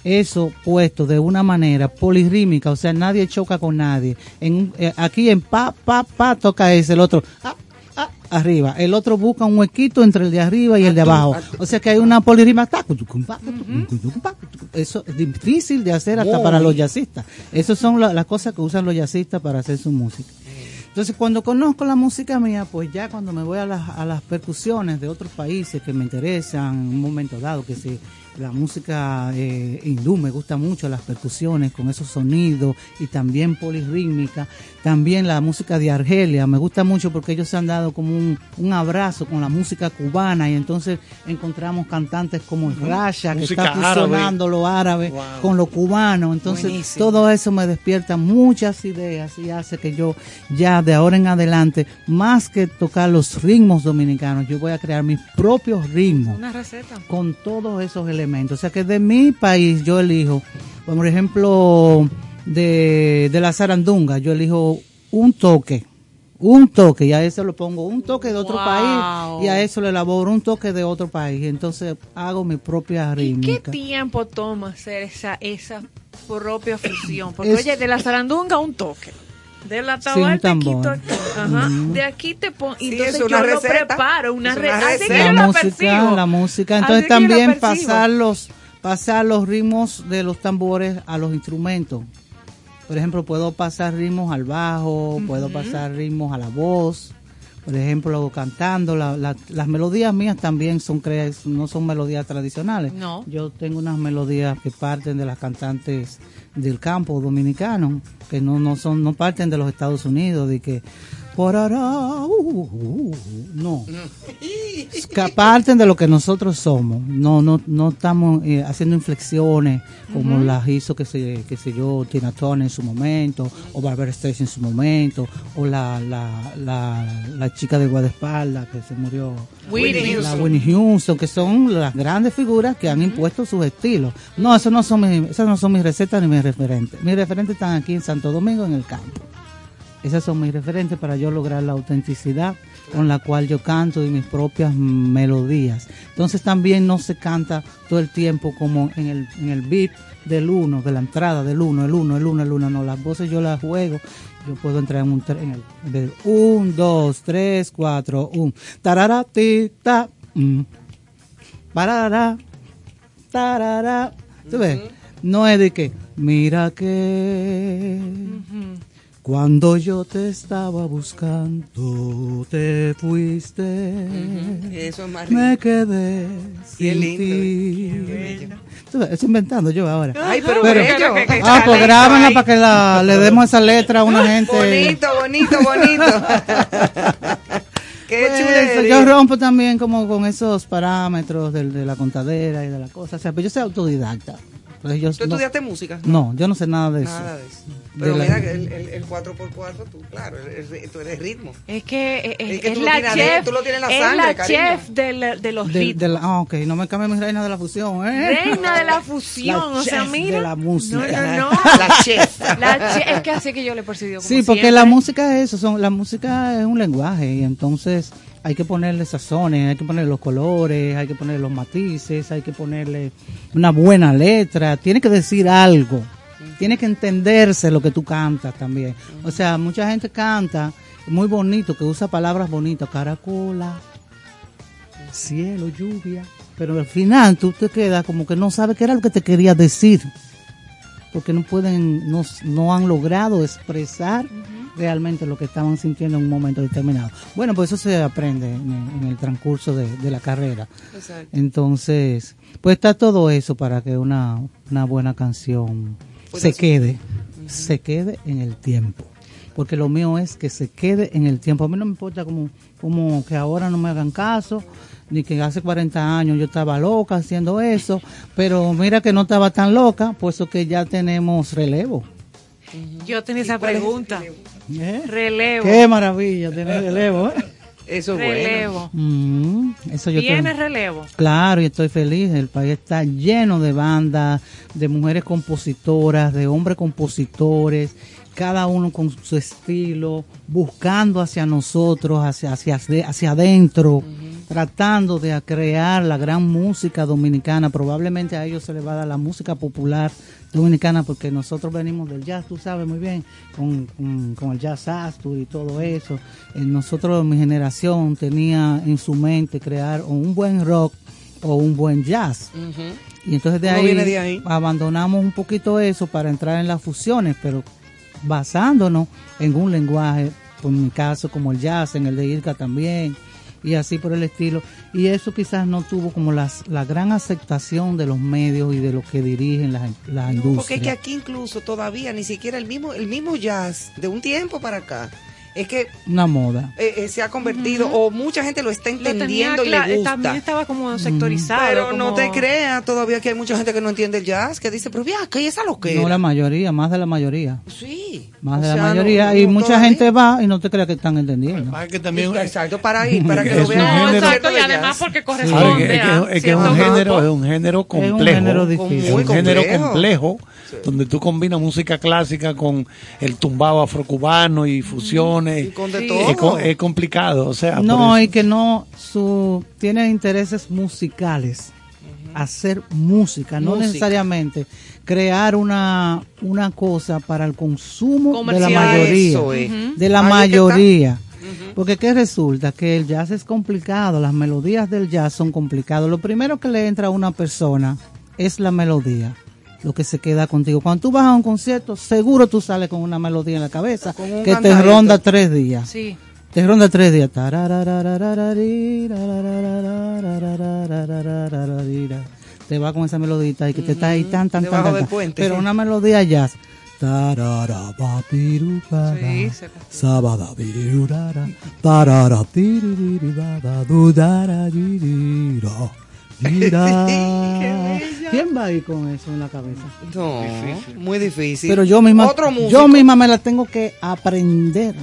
Eso puesto de una manera polirrítmica, o sea, nadie choca con nadie. En, un- eh, aquí en pa, pa, pa, toca ese, el otro, ah, arriba. El otro busca un huequito entre el de arriba y el de abajo. O sea que hay una cutucum. Eso es difícil de hacer hasta para los jazzistas. Esas son la- las cosas que usan los jazzistas para hacer su música. Entonces, cuando conozco la música mía, pues ya cuando me voy a las, a las percusiones de otros países que me interesan en un momento dado, que si la música eh, hindú me gusta mucho, las percusiones con esos sonidos y también polirrítmica, también la música de Argelia, me gusta mucho porque ellos se han dado como un, un abrazo con la música cubana y entonces encontramos cantantes como el Rasha, que Música está árabe. fusionando lo árabe con lo cubano, entonces Buenísimo. todo eso me despierta muchas ideas y hace que yo ya de ahora en adelante, más que tocar los ritmos dominicanos, yo voy a crear mis propios ritmos Una receta. con todos esos elementos. O sea que de mi país yo elijo, por ejemplo, de, de la zarandunga, yo elijo un toque. Un toque, y a eso le pongo un toque de otro Wow. país, y a eso le elaboro un toque de otro país. Entonces hago mi propia ¿Y qué rítmica. tiempo toma hacer esa, esa propia fusión? Porque, Es- oye, de la zarandunga un toque. De la Sí, tabal un te tambor. quito aquí. Ajá. Ujú. De aquí te pongo. Sí, entonces yo lo receta. preparo. Una una receta. Así que receta. yo la la música, percibo. la música. Entonces también pasar los, pasar los ritmos de los tambores a los instrumentos. Por ejemplo, puedo pasar ritmos al bajo, puedo pasar ritmos a la voz. Por ejemplo, cantando, la- la- las melodías mías también son no son melodías tradicionales. No. Yo tengo unas melodías que parten de las cantantes del campo dominicano, que no, no son, no parten de los Estados Unidos, de que por ahora, uh, uh, uh, no, que parten de lo que nosotros somos. No, no, no estamos eh, haciendo inflexiones como las hizo que se, que sé yo, Tina Turner en su momento, o Barbara Streisand en su momento, o la, la, la, la chica de guardaespaldas que se murió. Whitney la Houston. Whitney Houston, que son las grandes figuras que han impuesto sus estilos. No, esos no son mis, esas no son mis recetas ni mis referentes. Mis referentes están aquí en Santo Domingo, en el campo. Esas son mis referentes para yo lograr la autenticidad con la cual yo canto y mis propias melodías. Entonces también no se canta todo el tiempo como en el, en el beat del uno, de la entrada del uno, el uno, el uno, el uno. No, las voces yo las juego. Yo puedo entrar en un en el de un, dos, tres, cuatro, un. Tarara, ti, ta, mm. Parara, tarara. ¿Tú ves? No es de que, mira que Cuando yo te estaba buscando, te fuiste. Eso es más Me quedé Qué sin ti. Estoy inventando yo ahora. Ay, pero bello. Ah, pues grábenla para que la- le demos esa letra a una gente. Bonito, bonito, bonito. Qué Pues, yo rompo también como con esos parámetros del- de, la contadera y de la cosa. O sea, pues yo soy autodidacta. Entonces, yo ¿Tú no- estudiaste música? No, yo no sé nada de eso. Nada de eso. Pero De la- mira, que el, el, el 4x4, tú, claro, el- el- tú eres ritmo. Es que eh, eh, Es que es, tú lo la tienes chef, adentro, tú lo tienes en la es sangre, la cariño. chef de, los de- ritmos. de la- ah, ok, no me cambie mi reina de la fusión, ¿eh? Reina de la fusión, La o sea, mira. de la música. No, no, no. La chef. La chef, es que así que yo le he percibido como Sí, porque siempre. la música es eso, son, la música es un lenguaje y entonces hay que ponerle sazones, hay que ponerle los colores, hay que ponerle los matices, hay que ponerle una buena letra, tiene que decir algo, tiene que entenderse lo que tú cantas también. O sea, mucha gente canta muy bonito, que usa palabras bonitas, caracola, cielo, lluvia, pero al final tú te quedas como que no sabes qué era lo que te quería decir porque no pueden, no, no han logrado expresar realmente lo que estaban sintiendo en un momento determinado. Bueno, pues eso se aprende en, el- en el transcurso de, de la carrera. Exacto. Entonces, pues está todo eso para que una, una buena canción se ser- quede, se quede en el tiempo. Porque lo mío es que se quede en el tiempo. A mí no me importa como, como que ahora no me hagan caso, ni que hace 40 años yo estaba loca haciendo eso, pero mira que no estaba tan loca, puesto que ya tenemos relevo. Yo tenía esa es pregunta. ¿Eh? Relevo. Qué maravilla tener relevo. ¿eh? Eso es Relevo. Mm, eso yo Tiene relevo. Claro, y estoy feliz. El país está lleno de bandas, de mujeres compositoras, de hombres compositores, cada uno con su estilo, buscando hacia nosotros, hacia, hacia, hacia adentro, tratando de crear la gran música dominicana. Probablemente a ellos se les va a dar la música popular dominicana porque nosotros venimos del jazz, tú sabes muy bien, con, con, con el jazz Astor y todo eso. Eh, nosotros, mi generación, tenía en su mente crear o un buen rock o un buen jazz. Y entonces de ahí, de ahí. abandonamos un poquito eso para entrar en las fusiones, pero basándonos en un lenguaje, por mi caso como el jazz, en el de Irka también, y así por el estilo. Y eso quizás no tuvo como las, la gran aceptación de los medios y de los que dirigen las, las Porque industrias. es que aquí incluso todavía ni siquiera el mismo el mismo jazz de un tiempo para acá es que Una moda. eh, eh, se ha convertido o mucha gente lo está Lo tenía entendiendo y cla- le gusta. También estaba como sectorizado. Pero no te creas todavía que hay mucha gente que no entiende el jazz, que dice, pero vea, ¿qué es a lo que No la mayoría, más de la mayoría. Sí. Más O de la no- mayoría. y no mucha todavía. gente va y no te creas que están entendiendo. que también Exacto, para ir, para que lo un vean. No, género- exacto, y de además jazz. porque corresponde es que- es que- a es que un género, grupo. es un género complejo. género Es difícil. un género complejo. complejo, donde tú combinas música clásica con el tumbado afrocubano y Y con de Sí. todo. Es, co- es complicado, o sea, No, y que no su tiene intereses musicales. Hacer música, no necesariamente crear una, una cosa para el consumo de la mayoría. Eso. De la mayoría. Porque ¿qué resulta? Que el jazz es complicado, las melodías del jazz son complicadas. Lo primero que le entra a una persona es la melodía, lo que se queda contigo. Cuando tú vas a un concierto, seguro tú sales con una melodía en la cabeza que te ronda tres días. Sí. Te ronda tres días. Te va con esa melodita y que te está ahí tan, tan, tan, Debajo tan, tan. puente. Pero una melodía jazz. Sí, se- ¿Quién va a ir con eso en la cabeza? No, muy difícil. Pero yo misma, Otro yo misma me la tengo que aprender.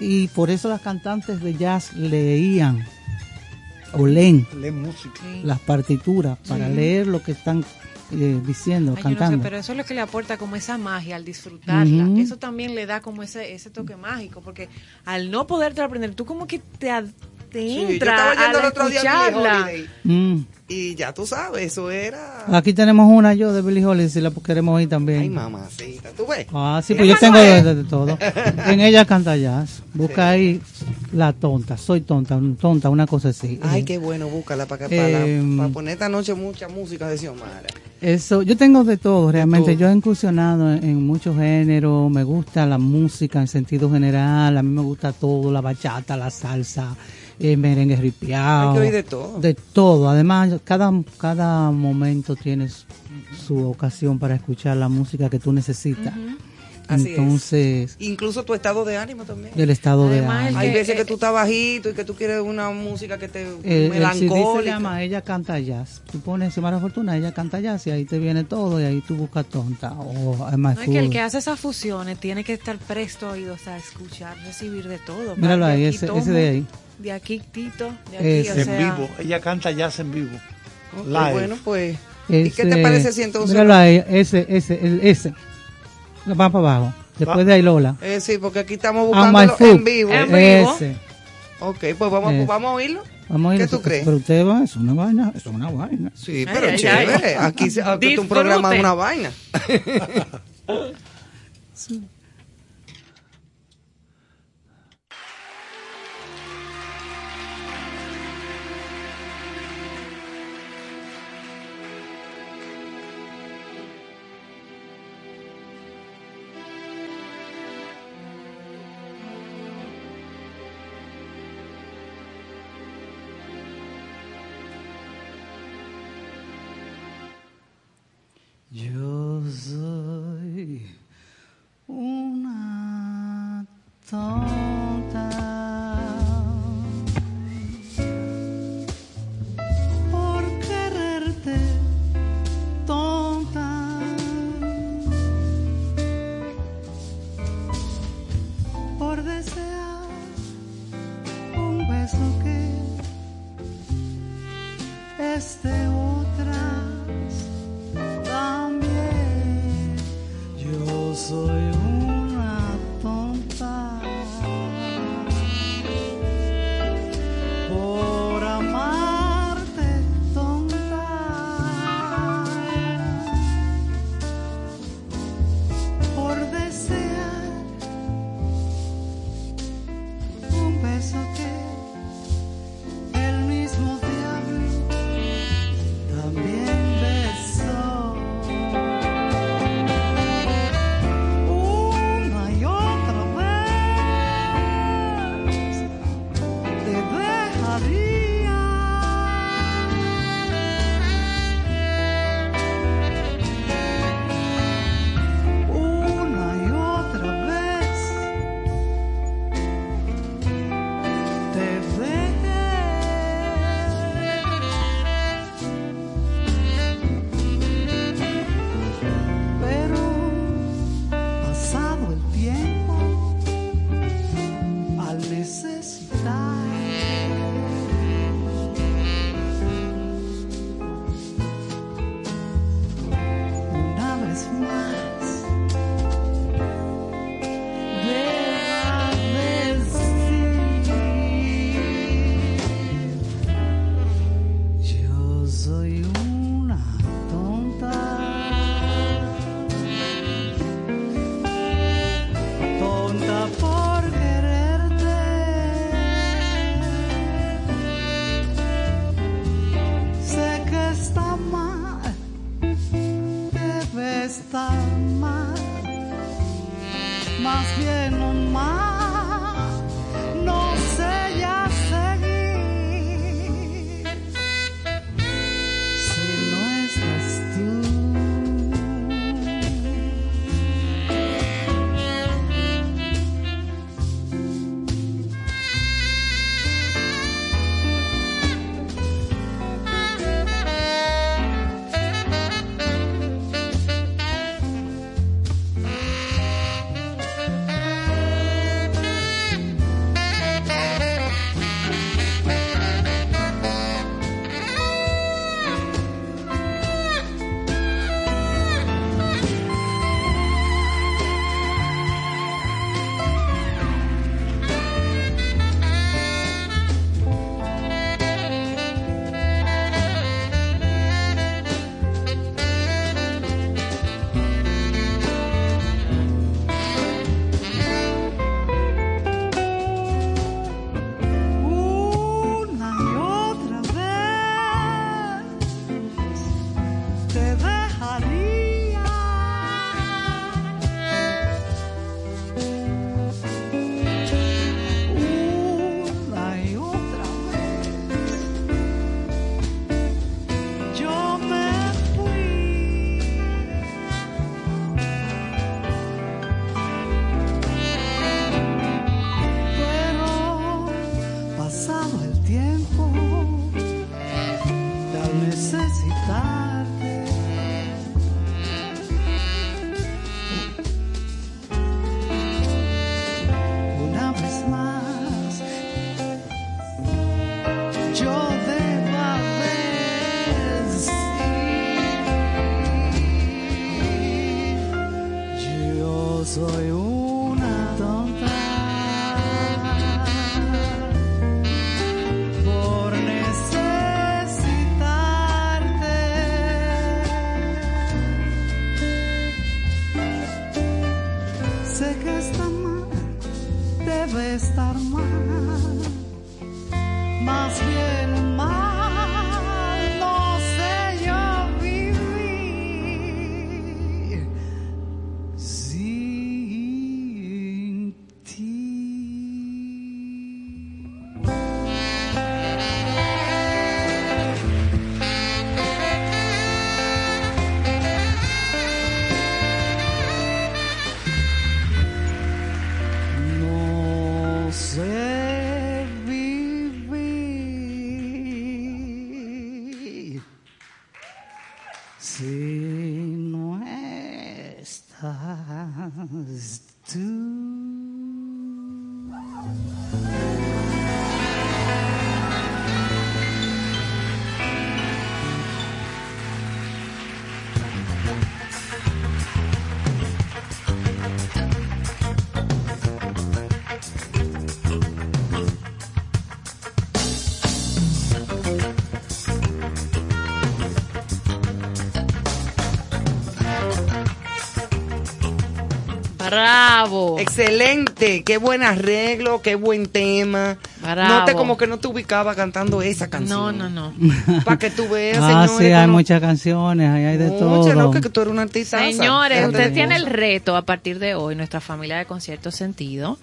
Y por eso las cantantes de jazz leían o leen Lee música. las partituras para leer lo que están eh, diciendo, Ay, yo no sé, cantando. pero eso es lo que le aporta como esa magia al disfrutarla. Eso también le da como ese, ese toque mágico, porque al no poderte aprender, tú como que te, Sí, yo estaba el otro día. Mm. Y ya tú sabes, eso era. Aquí tenemos una yo de Billie Holiday, si la queremos oír también. Ay, mamacita, tú ves. Ah, sí, pues yo tengo de, de todo. En ella canta jazz. Busca ahí la tonta, soy tonta, tonta, una cosa así. Ay, Eh, qué bueno, búscala para, Em, para poner esta noche mucha música de Xiomara. Eso, yo tengo de todo, realmente. todo. Yo he incursionado en, en muchos géneros. Me gusta la música en sentido general. A mí me gusta todo: la bachata, la salsa, el merengue ripiado. Hay que oír de todo. De todo. Además, cada, cada momento tiene su- ocasión para escuchar la música que tú necesitas. Así es. Entonces, Incluso tu estado de ánimo también. del estado de Además, ánimo. Hay que- veces que tú estás bajito y que tú quieres una música que te El, el CD se melancólica. llama Ella canta jazz. Tú pones Xiomara Fortuna, ella canta jazz y ahí te viene todo y ahí tú buscas tonta o I'm No es que el que hace esas fusiones tiene que estar presto oídos a escuchar, recibir de todo. Míralo ahí, ese, ese de ahí. De aquí Tito, de aquí, o En sea, vivo. Ella canta jazz en vivo. Ok, Live. bueno, pues. ¿Y qué te parece si entonces? Ahí, ese, ese, el, ese. Va para abajo. Después de ahí Lola. Eh, sí, porque aquí estamos buscándolo foot. en vivo. En vivo. Ese. Ok, pues vamos, Ese. vamos a oírlo. Vamos a ir ¿Qué a tú crees? Pero usted va, es una vaina, es una vaina. Sí, Ay, pero ay, chévere. ay. Aquí, se- aquí es un programa de una vaina. Yo Bravo. Excelente, qué buen arreglo, qué buen tema. Bravo. Note como que no te ubicaba cantando esa No, canción. no, no. Para que tú veas, Ah, señores. sí, hay muchas canciones, ahí hay de Oye, todo. no, que, que tú eres una artista. Señores, usted tiene el reto a partir de hoy, nuestra familia de Concierto Sentido,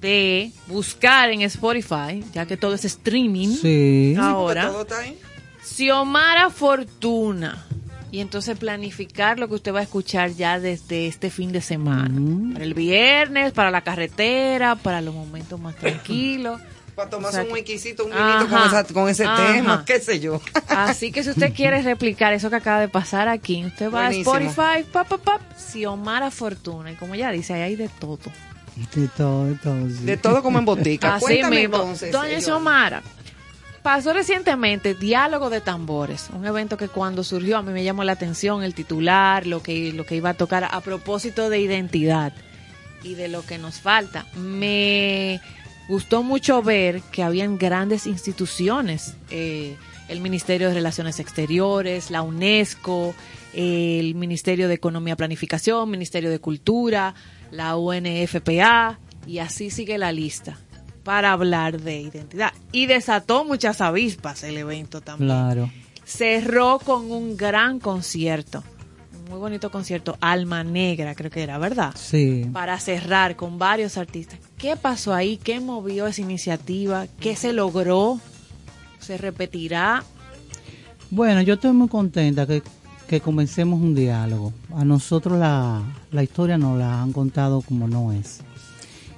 de buscar en Spotify, ya que todo es streaming Sí. ahora, Todo está ahí. Xiomara Fortuna. Y entonces planificar lo que usted va a escuchar ya desde este fin de semana. Para el viernes, para la carretera, para los momentos más tranquilos. Para tomarse O sea un wikisito, un vinito con, esa- con ese ajá. tema, qué sé yo. Así que si usted quiere replicar eso que acaba de pasar aquí, usted va Buenísimo. a Spotify, pap, pap, pap, Xiomara Fortuna. Y como ya dice, ahí hay de todo. De todo, de todo. sí. De todo como en botica. Así Cuéntame mismo. entonces. Doña. Xiomara, pasó recientemente Diálogo de Tambores, un evento que cuando surgió a mí me llamó la atención el titular, lo que, lo que iba a tocar a propósito de identidad y de lo que nos falta. Me gustó mucho ver que habían grandes instituciones, eh, el Ministerio de Relaciones Exteriores, la UNESCO, el Ministerio de Economía y Planificación, Ministerio de Cultura, la UNFPA, y así sigue la lista para hablar de identidad. Y desató muchas avispas el evento también. Claro. Cerró con un gran concierto, un muy bonito concierto, Alma Negra creo que era, ¿verdad? Sí. para cerrar con varios artistas. ¿Qué pasó ahí? ¿Qué movió esa iniciativa? ¿Qué se logró? ¿Se repetirá? Bueno, yo estoy muy contenta que, que comencemos un diálogo. A nosotros la, la historia nos la han contado como no es.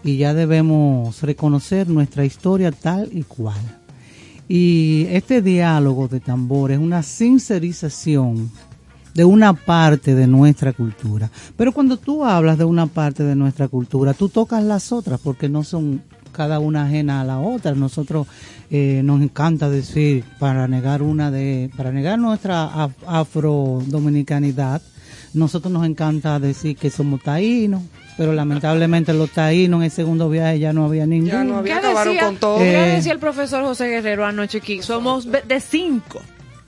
Y ya debemos reconocer nuestra historia tal y cual. Y este diálogo de tambor es una sincerización de una parte de nuestra cultura. Pero cuando tú hablas de una parte de nuestra cultura, tú tocas las otras porque no son cada una ajena a la otra. Nosotros eh, nos encanta decir para negar una de, para negar nuestra af- afrodominicanidad, nosotros nos encanta decir que somos taínos, pero lamentablemente los taínos en el segundo viaje ya no había ninguno. Ya no había, ¿Qué acabaron decía- con todo. ¿Qué Eh. decía el profesor José Guerrero anoche aquí? Somos de cinco.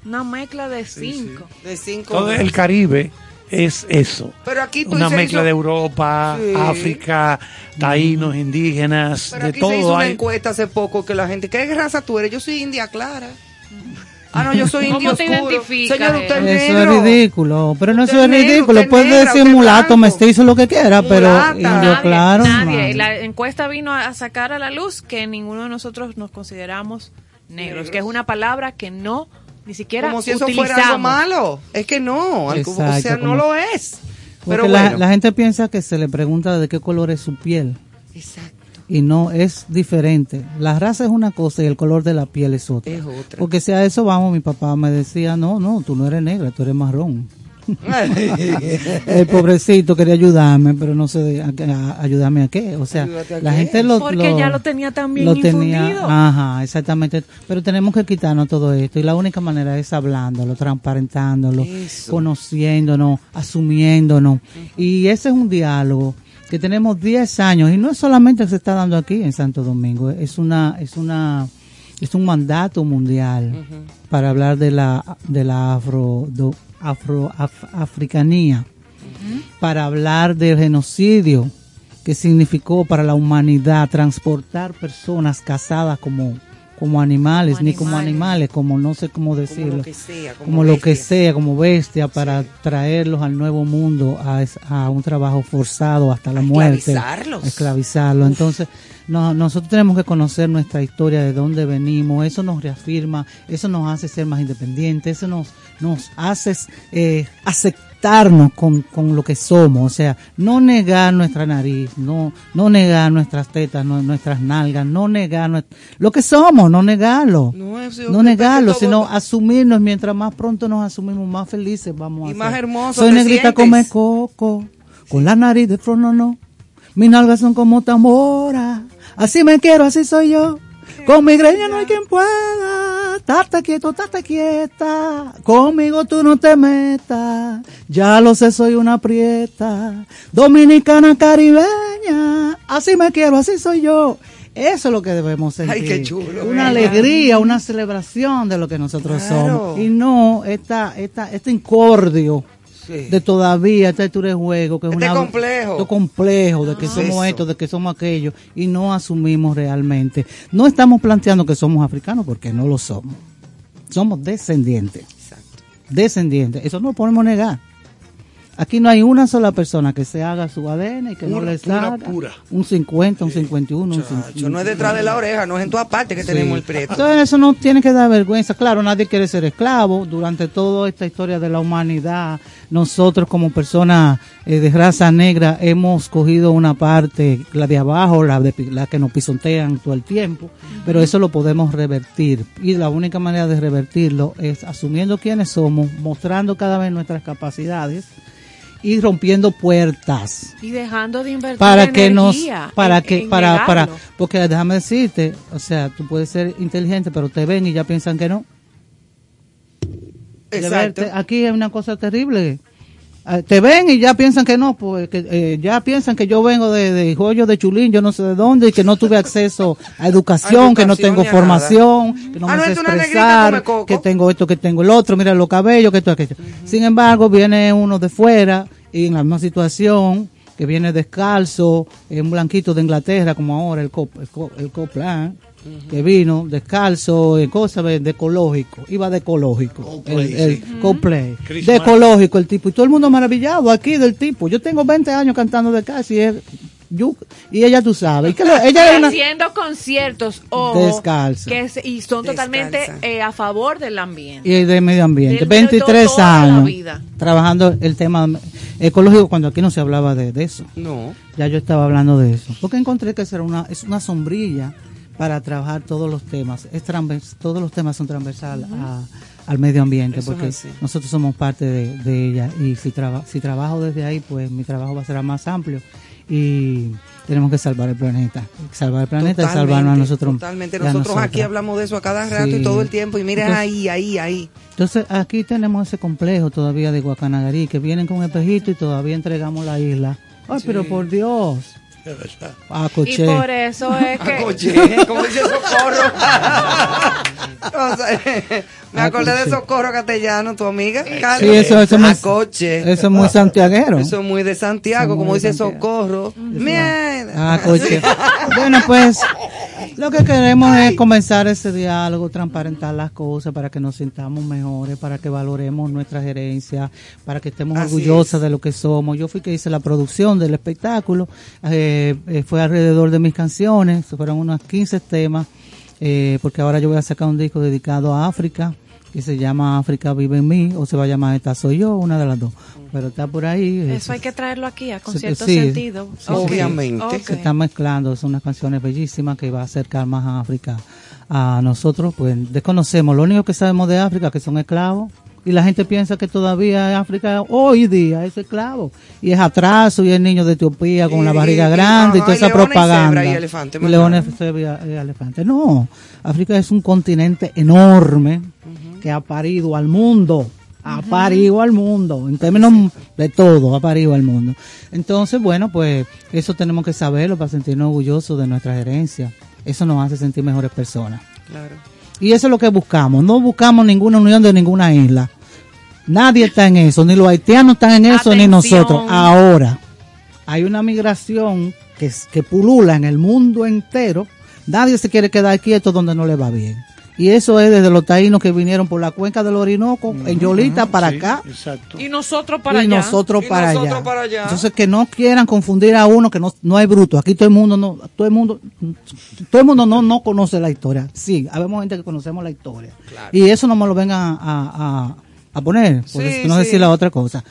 Una mezcla de cinco. De cinco. Todo el Caribe es eso. Pero aquí tú Una mezcla hizo- de Europa, Sí. África, taínos, indígenas, Pero de aquí se hizo todo una hay. encuesta hace poco que la gente, ¿qué raza tú eres? Yo soy india clara. Ah, no, yo soy ¿Cómo indio te oscuro. identificas, Señor, usted es Eso negro. es ridículo, pero no eso es negro, ridículo. Puede negra, decir mulato, blanco. mestizo, lo que quiera, pero Mulata. indio, Nadie, claro. nadie. La encuesta vino a sacar a la luz que ninguno de nosotros nos consideramos negros, que es una palabra que no ni siquiera Como si eso utilizamos. fuera algo malo. Es que no, algo- o sea, Exacto, no lo es. Porque Pero la, la gente piensa que se le pregunta de qué color es su piel. Exacto. Y no, es diferente. La raza es una cosa y el color de la piel es otra. Es otra. Porque si a eso vamos, mi papá me decía, no, no, tú no eres negra, tú eres marrón. el pobrecito quería ayudarme, pero no sé a- a- ayudarme a qué. O sea, ¿Ayudarte a la qué? gente lo, Porque ya lo tenía también lo infundido. tenía, ajá, exactamente. Pero tenemos que quitarnos todo esto y la única manera es hablándolo, transparentándolo, Eso. conociéndonos, asumiéndonos. Y ese es un diálogo que tenemos 10 años y no es solamente que se está dando aquí en Santo Domingo, es una es una es un mandato mundial para hablar de la de la afro do- afro af- africanía para hablar del genocidio que significó para la humanidad transportar personas casadas como como animales, ni como animales, como no sé cómo decirlo, lo que sea, como como lo que sea, como bestia, para traerlos al nuevo mundo a, a un trabajo forzado hasta la muerte. esclavizarlos. Esclavizarlos. Entonces, no, nosotros tenemos que conocer nuestra historia, de dónde venimos, eso nos reafirma, eso nos hace ser más independientes, eso nos, nos hace eh, aceptarnos con, con lo que somos, o sea, no negar nuestra nariz, no, no negar nuestras tetas, no- nuestras nalgas, no negar lo que somos, no negarlo, No, negarlo, todo- sino asumirnos, mientras más pronto nos asumimos, más felices vamos a ser. más Soy negrita come coco, con la nariz de flor no, no. Mis nalgas son como tambora. Así me quiero, así soy yo. Con mi greña no hay quien pueda. Tata quieto, tata quieta. Conmigo tú no te metas. Ya lo sé, soy una prieta. Dominicana caribeña. Así me quiero, así soy yo. Eso es lo que debemos sentir. Ay, qué chulo. Una alegría, una celebración de lo que nosotros Claro. somos. Y no esta, esta, este incordio Sí. de todavía esta altura de juego que es Este una complejo. complejo de que Ah. somos Eso. esto de que somos aquello y no asumimos realmente no estamos planteando que somos africanos porque no lo somos somos descendientes descendientes eso no lo podemos negar aquí no hay una sola persona que se haga su ADN y que no Pura, le pura, salga pura. un 50 un 51 un Yo no es detrás de la oreja, no es en todas partes que Sí. tenemos el prieto. Entonces eso no tiene que dar vergüenza. Claro, nadie quiere ser esclavo. Durante toda esta historia de la humanidad, nosotros como personas eh, de raza negra hemos cogido una parte, la de abajo, la, de, la que nos pisotean todo el tiempo, pero eso lo podemos revertir. Y la única manera de revertirlo es asumiendo quiénes somos, mostrando cada vez nuestras capacidades y rompiendo puertas. Y dejando de invertir para que nos para en- que en para para porque déjame decirte o sea tú puedes ser inteligente pero te ven y ya piensan que no. Exacto. verte, aquí hay una cosa terrible. Ah, te ven y ya piensan que no, pues que, eh, ya piensan que yo vengo de, de joyo de chulín, yo no sé de dónde, y que no tuve acceso a educación, que no tengo formación, que no Ah, me no, sé es expresar, que tengo esto, que tengo el otro, mira los cabellos, que esto, aquello. Sin embargo, viene uno de fuera y en la misma situación, que viene descalzo, un blanquito de Inglaterra, como ahora el, Cop, el, Co- el Copland, que vino descalzo, en cosas de, de ecológico, iba de ecológico, Coldplay, el, el sí. Coldplay, de ecológico el tipo, y todo el mundo maravillado aquí del tipo. Yo tengo 20 años cantando de casa y él, yo- y ella tú sabes, y que lo- ella es una, haciendo conciertos ojo, Descalza. que es- y son totalmente eh, a favor del ambiente. y de medio ambiente, Del- 23 toda la años trabajando el tema ecológico cuando aquí no se hablaba de, de eso. No. Ya yo estaba hablando de eso. Porque encontré que será una, es una sombrilla para trabajar todos los temas. Es transvers- todos los temas son transversal a- al medio ambiente, Eso porque nosotros somos parte de, de ella. Y si, traba- si trabajo desde ahí, pues mi trabajo va a ser más amplio. Y tenemos que salvar el planeta. Salvar el planeta y salvarnos a nosotros. Totalmente. y a Nosotros aquí hablamos de eso a cada rato Sí. y todo el tiempo. Y mira Entonces- ahí, ahí, ahí. Entonces aquí tenemos ese complejo todavía de Guacanagarí, que vienen con espejito y todavía entregamos la isla. Ay, pero por Dios. Ah, Y coche. por eso es que... Coche, como dice Socorro. O sea, me acordé de. Socorro Castellano, tu amiga. Carlos. Sí, eso, eso, es muy, Acoche. eso es muy santiaguero. Eso es muy de Santiago, como dice Santiago. Socorro. Mierda. Ah, coche. Bueno, pues lo que queremos es comenzar ese diálogo, transparentar las cosas para que nos sintamos mejores, para que valoremos nuestra gerencia, para que estemos Así orgullosas de lo que somos. Yo fui que hice la producción del espectáculo, eh, eh, fue alrededor de mis canciones, fueron unos 15 temas, eh, porque ahora yo voy a sacar un disco dedicado a África que se llama África vive en mí o se va a llamar Esta soy yo, una de las dos. Pero está por ahí. Eso hay que traerlo aquí a con cierto sí, sentido. sí, Obviamente. ok. se están mezclando, son unas canciones bellísimas que va a acercar más a África a nosotros, pues desconocemos, lo único que sabemos de África que son esclavos, Y la gente piensa que todavía África hoy día es esclavo. Y es atraso y es niño de Etiopía con la barriga y- grande y, ajá, toda y esa propaganda. y elefante, Y más leones, nada. cebra y elefante. No, África es un continente enorme que ha parido al mundo. Ha parido al mundo, en términos de todo, ha parido al mundo. Entonces, bueno, pues eso tenemos que saberlo para sentirnos orgullosos de nuestra herencia. Eso nos hace sentir mejores personas. Claro. Y eso es lo que buscamos. No buscamos ninguna unión de ninguna isla. Nadie está en eso, ni los haitianos están en eso, ni nosotros. Ahora, hay una migración que, que pulula en el mundo entero. Nadie se quiere quedar quieto donde no le va bien. Y eso es desde los taínos que vinieron por la cuenca del Orinoco, en Yolita, para Sí, acá. Exacto. Y nosotros para y allá. nosotros, Y para, nosotros allá. para allá. Entonces que no quieran confundir a uno que no, no hay bruto. Aquí todo el mundo no, todo el mundo, todo el mundo no, no conoce la historia. Sí, habemos gente que conocemos la historia. Y eso no me lo vengan a, a, a poner, por Sí, no sí. decir la otra cosa.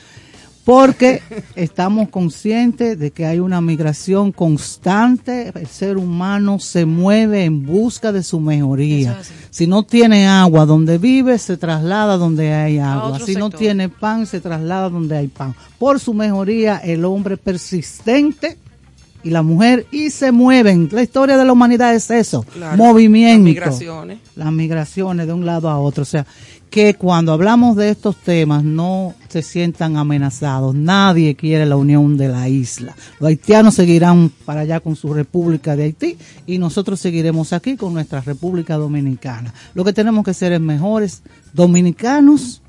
Porque estamos conscientes de que hay una migración constante, el ser humano se mueve en busca de su mejoría. Si no tiene agua donde vive, se traslada donde hay agua. Si no tiene pan, se traslada donde hay pan. Por su mejoría, el hombre persistente y la mujer y se mueven. La historia de la humanidad es eso, Claro. movimiento Las migraciones. las migraciones de un lado a otro. O sea, que cuando hablamos de estos temas no se sientan amenazados. Nadie quiere la unión de la isla. Los haitianos seguirán para allá con su República de Haití y nosotros seguiremos aquí con nuestra República Dominicana. Lo que tenemos que ser es mejores dominicanos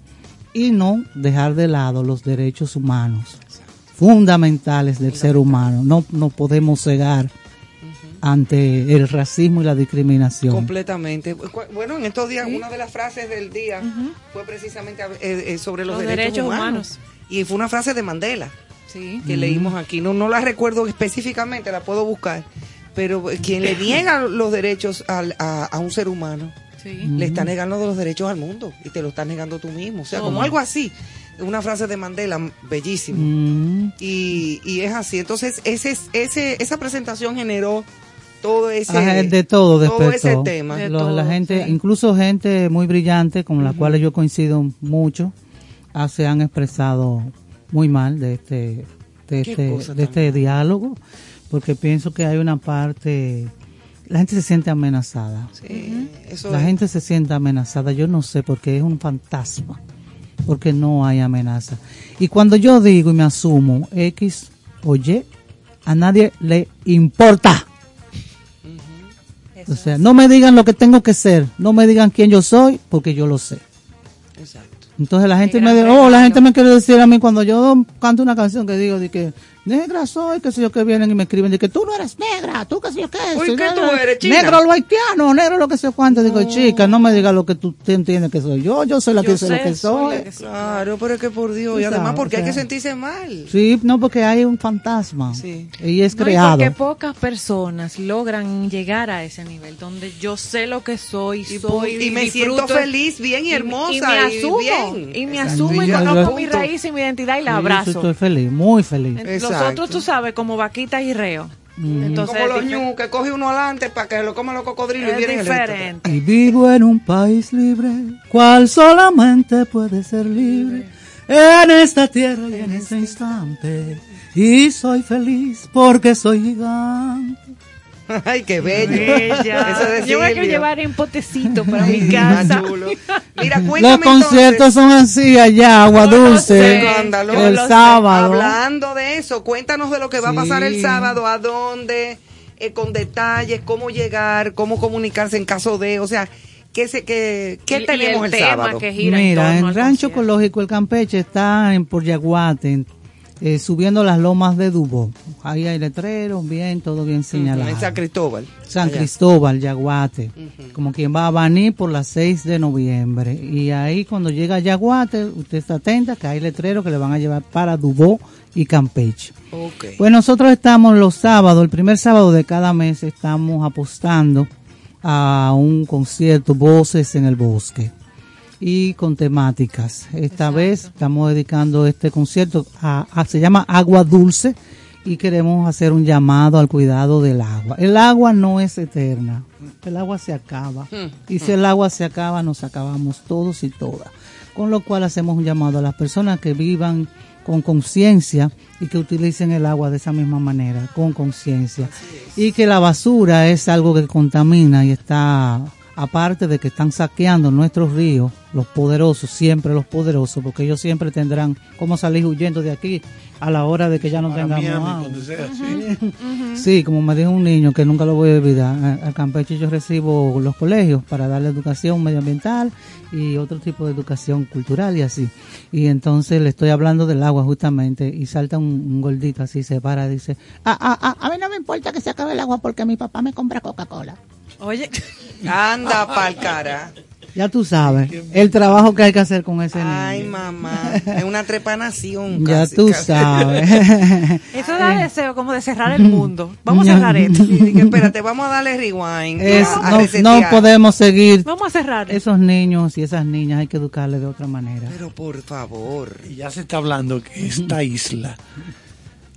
y no dejar de lado los derechos humanos fundamentales del ser humano. No, no podemos cegar ante el racismo y la discriminación. Completamente. Bueno, en estos días, una de las frases del día fue precisamente eh, eh, sobre los, Los derechos, derechos humanos. humanos. Y fue una frase de Mandela Sí. que leímos aquí. No, no la recuerdo específicamente, la puedo buscar. Pero eh, quien le niega los derechos al- a, a un ser humano, Sí. le está negando los derechos al mundo y te lo estás negando tú mismo. O sea, como algo así. Una frase de Mandela, bellísimo. Mm. Y, y es así. Entonces, ese, ese, esa presentación generó todo ese, Ajá, de todo todo despertó. ese tema. De Lo- la gente, sí. incluso gente muy brillante con la cual yo coincido mucho, ah, se han expresado muy mal de este de este, de este diálogo, porque pienso que hay una parte, la gente se siente amenazada. Sí, eso La es. gente se siente amenazada, yo no sé, porque es un fantasma, porque no hay amenaza. Y cuando yo digo y me asumo X o Y, a nadie le importa. O sea, no me digan lo que tengo que ser, no me digan quién yo soy, porque yo lo sé. Exacto. Entonces la gente me dice, oh, la gente me quiere decir a mí cuando yo canto una canción que digo de que negra soy, que sé yo que vienen y me escriben de que tú no eres negra, tú que sé yo qué. Uy, ¿qué tú eres, china? Negro lo haitiano, negro lo que sé cuánto. Digo, chica, no me digas lo que tú te entiendes que soy yo, yo soy la Yo que sé lo que soy. Claro, pero es que por Dios, y además porque o hay que sentirse mal. Sí, no, porque hay un fantasma Sí. y es No, y creado. porque pocas personas logran llegar a ese nivel donde yo sé lo que soy, Y, soy y me disfruto, siento feliz, bien y hermosa. y, me asumo bien. y me asumo y Y conozco yo- mi raíz y mi identidad y la Sí, abrazo. Estoy feliz, muy feliz. Exacto. Nosotros, tú sabes, como vaquitas y reo. Entonces, Como los ñu, que coge uno adelante para que lo coman los cocodrilos y es vienen el resto. diferente. Y vivo en un país libre, cual solamente puede ser libre en esta tierra y en este instante. Y soy feliz porque soy gigante. Ay, qué bello. Bella. Eso de Yo quiero Silvio. llevar en potecito para mi casa. Mira, Los cuéntame conciertos entonces, son así allá, agua dulce. sé, El lo sé. sábado. Hablando de eso, cuéntanos de lo que va a pasar el sábado, a dónde, eh, con detalles, cómo llegar, cómo comunicarse en caso de, o sea, qué se, qué, qué Y- y tenemos el, tema sábado. que gira Mira, torno en al Rancho concierto. Ecológico El Campeche está en por Yaguate, en- eh, subiendo las lomas de Dubó. Ahí hay letreros, bien, todo bien señalado. En San Cristóbal. San Allá. Cristóbal, Yaguate, como quien va a Baní por las 6 de noviembre. Y ahí cuando llega a Yaguate, usted está atenta que hay letreros que le van a llevar para Dubó y Campeche. Ok. Pues nosotros estamos los sábados, el primer sábado de cada mes, estamos apostando a un concierto Voces en el Bosque y con temáticas. Esta vez estamos dedicando este concierto a, a- se llama Agua Dulce y queremos hacer un llamado al cuidado del agua. El agua no es eterna, el agua se acaba y si el agua se acaba nos acabamos todos y todas. con lo cual hacemos un llamado a las personas que vivan con conciencia y que utilicen el agua de esa misma manera, con conciencia. Y que la basura es algo que contamina y está, aparte de que están saqueando nuestros ríos, los poderosos, siempre los poderosos, porque ellos siempre tendrán cómo salir huyendo de aquí a la hora de que ya no Para tengamos Miami, agua. sí. Sí, como me dijo un niño que nunca lo voy a olvidar, a- al Campeche yo recibo los colegios para darle educación medioambiental y otro tipo de educación cultural y así. Y entonces le estoy hablando del agua justamente y salta un, un gordito así, se para y dice, ah, ah, ah, a mí no me importa que se acabe el agua porque mi papá me compra Coca-Cola. Oye, anda pa'l cara. Ya tú sabes, el trabajo que hay que hacer con ese Ay, niño. mamá, es una trepanación. Ya casi, tú casi. sabes. Eso da deseo como de cerrar el mundo. Vamos a cerrar esto. Espérate, vamos a darle rewind. Es- a- a no, no podemos seguir Vamos a cerrar. esos niños y esas niñas hay que educarles de otra manera. Pero por favor. Y ya se está hablando que esta isla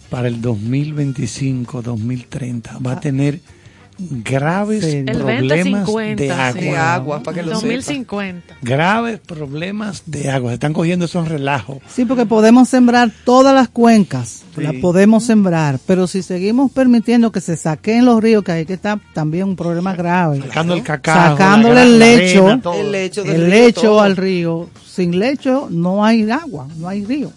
para el 2025, 2030 va a tener graves Sí. Problemas 2050. de agua. De agua, para que lo sepa. 2050. Graves problemas de agua. Se están cogiendo esos relajos. Sí, porque podemos sembrar todas las cuencas, Sí. las podemos sembrar, pero si seguimos permitiendo que se saquen los ríos, que hay que estar también un problema grave. Sacando el cacao. Sacándole el lecho, arena. El lecho del el río, lecho todo. al río. Sin lecho no hay agua, no hay río.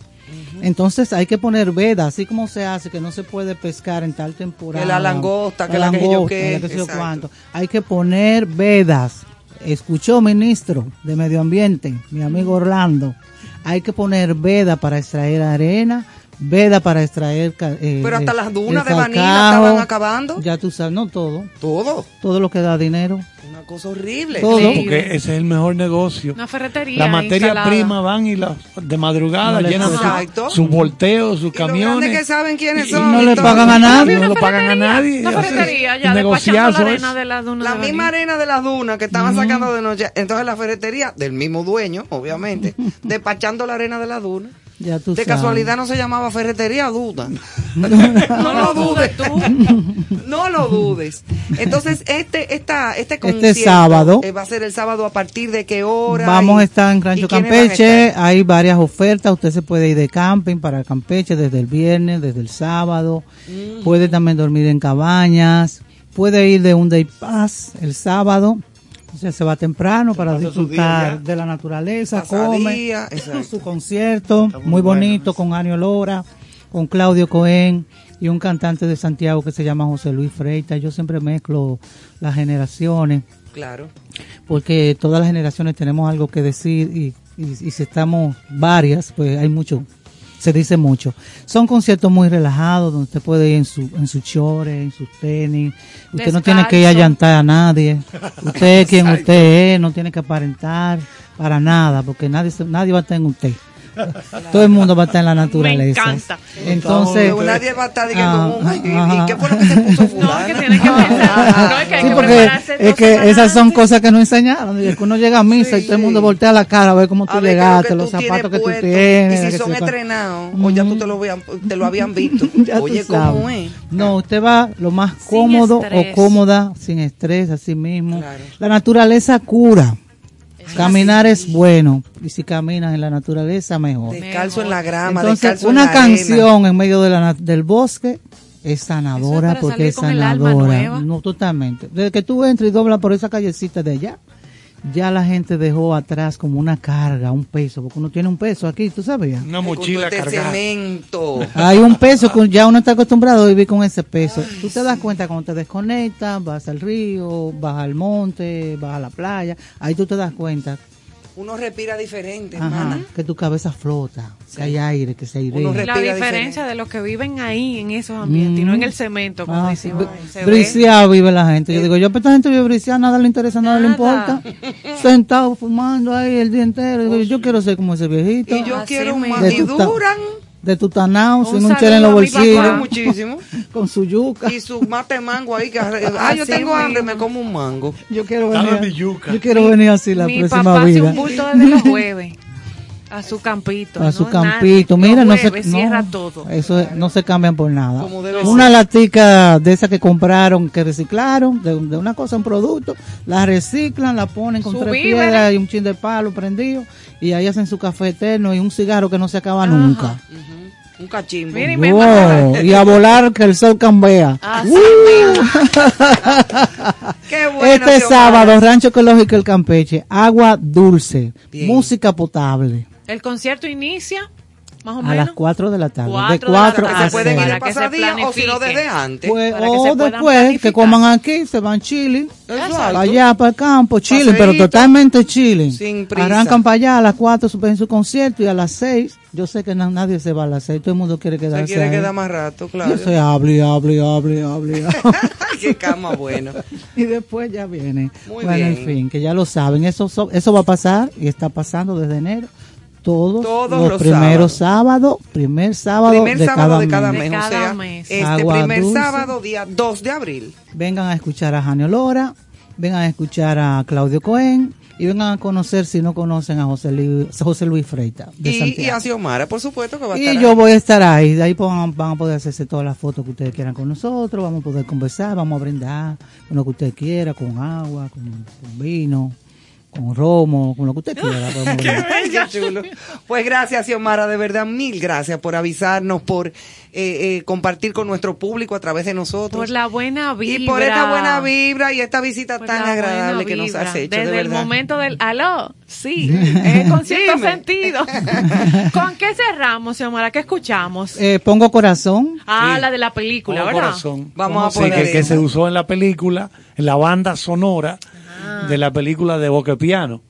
Entonces hay que poner veda, así como se hace, que no se puede pescar en tal temporada. Que la langosta, que la que yo langosta, que yo cuánto. Hay que poner vedas. Escuchó ministro de Medio Ambiente, mi amigo Orlando. Hay que poner veda para extraer arena, veda para extraer. eh, Pero hasta las dunas de Vanilla estaban acabando. Ya tú sabes, no todo. Todo. Todo lo que da dinero. Una cosa horrible. Todo. Porque ese es el mejor negocio. Una ferretería. La materia instalada. prima van y la, de madrugada No le llenan sus volteos, sus camiones. que saben quiénes Y- son. y no le pagan a nadie. No lo pagan a nadie. Una ferretería ya negociazo la arena de la duna La de misma arena de las dunas que estaban sacando de noche. Entonces la ferretería del mismo dueño, obviamente, despachando la arena de las dunas. Ya tú De sabes. casualidad no se llamaba ferretería duda. no lo dudes tú. No lo dudes. Entonces, este, esta, este concierto sábado. eh, va a ser el sábado a partir de qué hora. Vamos y- a estar en Rancho Campeche, hay varias ofertas, usted se puede ir de camping para Campeche desde el viernes, desde el sábado, Mm. puede también dormir en cabañas, puede ir de un day pass el sábado, o sea, se va temprano para disfrutar de la naturaleza, Pasadía, come, exacto. su concierto, muy bonito, con Anio Lora, con Claudio Cohen y un cantante de Santiago que se llama José Luis Freita, yo siempre mezclo las generaciones Claro. porque todas las generaciones tenemos algo que decir y, y- y si estamos varias, pues hay mucho, se dice mucho. Son conciertos muy relajados, donde usted puede ir en su, en sus chores, en sus tenis, usted no tiene que ir a llantar a nadie, usted es quien usted es, no tiene que aparentar para nada, porque nadie, nadie va a estar en usted. Todo el mundo va a estar en la naturaleza. encanta. Entonces, nadie va a estar diciendo, Ah, "Ay, ¿y- ajá. ¿y qué fue lo que se puso No, fulano? que tiene que pensar. No, es que hay Sí, que porque prepararse es que semanas esas son cosas que no enseñaron. Y es que uno llega a misa y todo el mundo voltea la cara a ver cómo tú ver llegaste, que los tú zapatos que tú tienes. Y que si son entrenados, o ya tú te lo, habían, te lo habían visto. Oye. ¿cómo es? No, usted va lo más cómodo o cómoda, sin estrés, así mismo. Claro. La naturaleza cura. Caminar es bueno. Y si caminas en la naturaleza, mejor. Descalzo en la grama, Entonces, descalzo en una arena. canción en medio de la, na- del bosque es sanadora porque es sanadora. No, totalmente. Desde que tú entras y doblas por esa callecita de allá, ya la gente dejó atrás como una carga, un peso, porque uno tiene un peso aquí, ¿tú sabías? Una mochila este cargada. cemento. Hay un peso que ya uno está acostumbrado a vivir con ese peso. Tú te das cuenta cuando te desconectas, vas al río, vas al monte, vas a la playa, ahí tú te das cuenta Uno respira diferente, ajá, hermana. que tu cabeza flota, que hay aire, que se airea. Uno La diferencia diferente. de los que viven ahí en esos ambientes y no en el cemento, como Ah, decimos. br- se ve. briseado vive la gente. Yo digo, yo, pero esta gente vive briseada, nada le interesa, nada, le importa. Sentado fumando ahí el día entero. Digo, yo quiero ser como ese viejito. Y yo Así quiero más. Y duran. De tutanao, Un sin un chel en los mi bolsillos. muchísimo. Con su yuca. Y su mate mango ahí. Que, ah, yo tengo hambre, me como un mango. Yo quiero venir. mi. Yo quiero venir así la Mi próxima papá hace vida. un bulto desde los jueves. A su campito. a su no campito. nadie. Mira, no se, no, cierra todo. Eso es- no se cambian por nada. Una ser. latica de esas que compraron, que reciclaron, de, de una cosa, un producto, la reciclan, la ponen con tres piedras y un chin de palo prendido, y ahí hacen su café eterno y un cigarro que no se acaba nunca. Un cachimbo. Mira, y me Wow, y a volar que el sol cambia. Así Uh. Qué bueno. este sábado, Rancho Ecológico El Campeche, agua dulce, Bien. música potable, El concierto inicia más o a menos. las 4 de la tarde. Cuatro de de la 4 tarde. a Se pueden ir de que se pasadía o si no desde antes. Pues, que se o después que planificar. coman aquí, se van chilling. Exacto. Allá para el campo, chilling, pero Paseíto. totalmente chilling. Sin prisa. Arrancan para allá a las 4, suben su concierto y a las 6, yo sé que na- nadie se va a las 6, todo el mundo quiere Se quedarse quiere ahí. quedar más rato, claro. Yo soy hable, hable, hable, hable. Qué cama bueno. y después ya viene. Muy bueno, en bien. fin, que ya lo saben, eso, so- eso va a pasar y está pasando desde enero. Todos, Todos los, los primeros sábados, primer sábado, Primer de, sábado cada de cada mes. mes. De o cada sea, mes. este Agua primer dulce. sábado, día 2 de abril. vengan a escuchar a Janio Lora, vengan a escuchar a Claudio Cohen y vengan a conocer si no conocen a José Luis, José Luis Freita de Y, y Santiago. a Xiomara, por supuesto que va a Y estar yo ahí. voy a estar ahí, de ahí van, van a poder hacerse todas las fotos que ustedes quieran con nosotros, vamos a poder conversar, vamos a brindar con lo que usted quiera, con agua, con, con vino, con romo, con lo que usted quiera. qué chulo. Pues gracias, Xiomara, de verdad, mil gracias por avisarnos, por eh, eh, compartir con nuestro público a través de nosotros. Por la buena vibra. y por esta buena vibra y esta visita Por tan agradable que nos has hecho, Desde de el momento del aló, sí, eh, con cierto Dime. sentido. ¿Con qué cerramos, Xiomara? ¿Qué escuchamos? Eh, pongo corazón. Ah, Sí. la de la película, ¿verdad? corazón. Vamos a Sí, poner que, que esa. se usó en la película, en la banda sonora de la película de Boque Piano.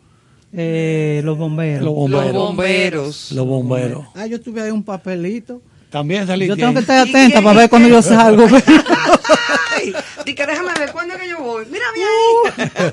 Eh, los bomberos. Los bomberos. Los bomberos. Los bomberos. Ah, yo tuve ahí un papelito. También saliste Yo tengo que estar ¿Y atenta para ver cuando yo salgo. Ay, di que déjame ver cuándo es que yo voy. Mírame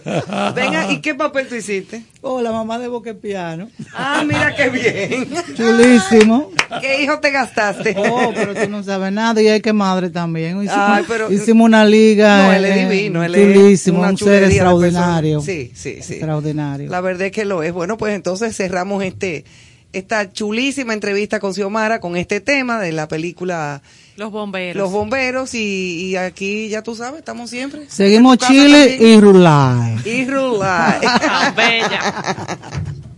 ahí. Venga, ¿y qué papel tú hiciste? oh, la mamá de Boque Piano. Ah, mira qué bien. Chulísimo. ¿Qué hijo te gastaste? Oh, pero tú no sabes nada y hay que madre también. Hicimos, Ay, pero- hicimos una liga. No, él es divino, él es chulísimo, un ser extraordinario. Sí, sí, sí. Extraordinario. La verdad es que lo es. Bueno, pues entonces cerramos este esta chulísima entrevista con Xiomara con este tema de la película Los bomberos. Los Bomberos y, y aquí ya tú sabes, estamos siempre. Seguimos Chile también. y Rulay. y Rulay. Tan bella.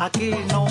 Aquí no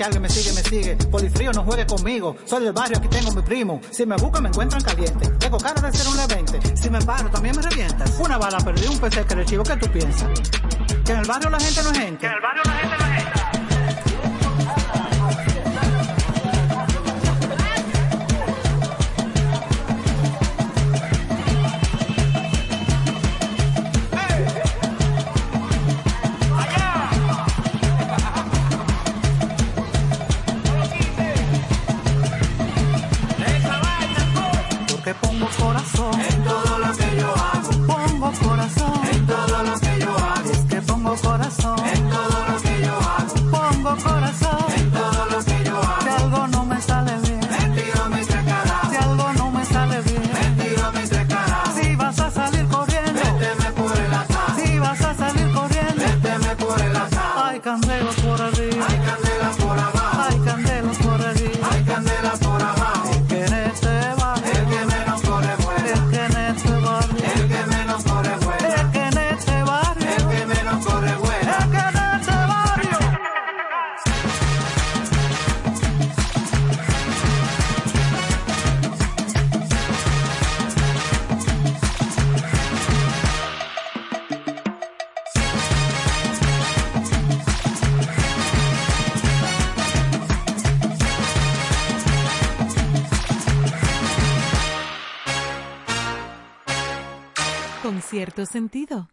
que alguien me sigue, me sigue, polifrío no juegue conmigo, soy del barrio, aquí tengo mi primo, si me buscan me encuentran caliente, tengo cara de ser un levente, si me paro también me revientas, una bala perdí, un PC que le chivo, ¿qué tú piensas? Que en el barrio la gente no es gente. Que el Sentido.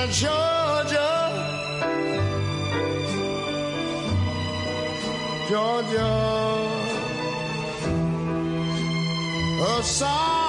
Mind. I said, uh, Georgia, Georgia, a song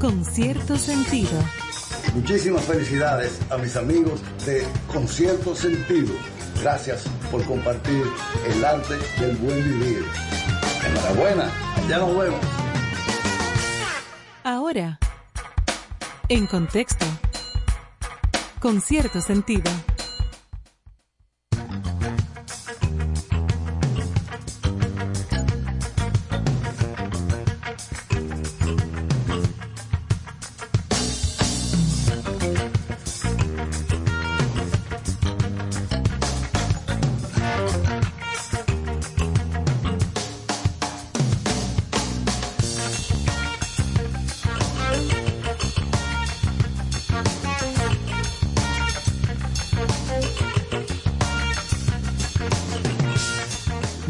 Con cierto sentido. Muchísimas felicidades a mis amigos de Concierto Sentido. Gracias por compartir el arte del buen vivir. Enhorabuena, ya nos vemos. Ahora, en contexto, con cierto sentido.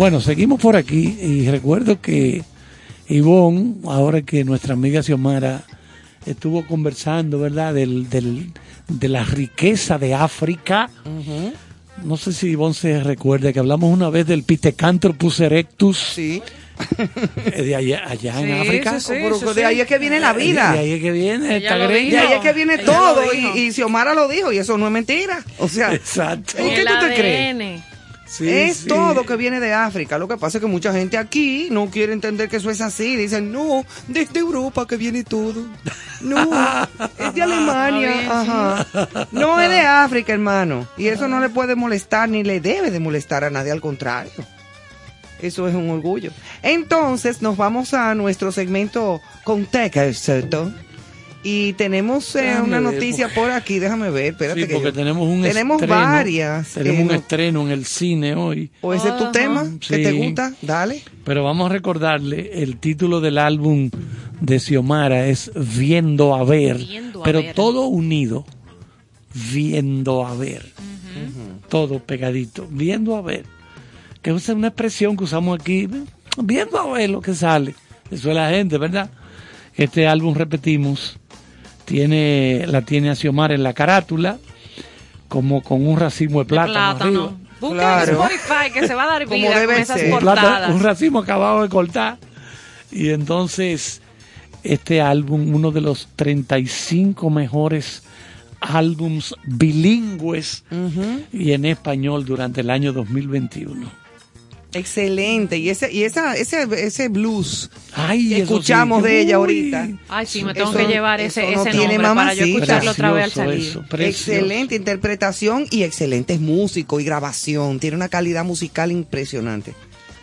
Bueno, seguimos por aquí y recuerdo que Ivonne, ahora que nuestra amiga Xiomara estuvo conversando, ¿verdad?, del, del- de la riqueza de África. No sé si Ivonne se recuerda que hablamos una vez del Pithecanthropus erectus. Sí. De allá, allá en África. sí, sí, de sí. ahí es que viene la vida. De ahí es que viene esta. De ahí es que viene Ella todo. Y, y Xiomara lo dijo, y eso no es mentira. O sea, Exacto. ¿por qué El tú te crees? Sí, es sí. todo que viene de África. Lo que pasa es que mucha gente aquí no quiere entender que eso es así. Dicen, no, desde Europa que viene todo. No, es de Alemania. Ah, Ajá. No es de África, hermano. Y eso no le puede molestar ni le debe de molestar a nadie, al contrario. Eso es un orgullo. Entonces, nos vamos a nuestro segmento Contexto. Y tenemos eh, una ver, noticia por aquí, déjame ver, espérate Sí, que porque yo- tenemos un Tenemos estreno, varias. Tenemos eh, un no- estreno en el cine hoy. ¿O ese es tu tema? ¿Que te Sí. gusta? Dale. Pero vamos a recordarle, el título del álbum de Xiomara es Viendo a ver, Viendo a pero ver. todo unido, viendo a ver, todo pegadito, viendo a ver, que es una expresión que usamos aquí, viendo a ver lo que sale, eso es la gente, ¿verdad? Este álbum, repetimos, tiene la tiene a Xiomara en la carátula, como con un racimo de plátano, arriba. Plátano. Busca en Spotify que se va a dar Como vida debe con esas ser. un, plátano- portadas. un racimo acabado de cortar. Y entonces, este álbum, uno de los 35 mejores álbums bilingües y en español durante el año 2021. Excelente. Y ese, y esa, ese, ese blues Ay, que sí, escuchamos de ella ahorita. Ay, sí, me tengo Eso- que llevar ese, no ese tiene nombre para yo mamacita. escucharlo otra vez al salir. eso. Excelente interpretación y excelentes músicos y grabación. Tiene una calidad musical impresionante.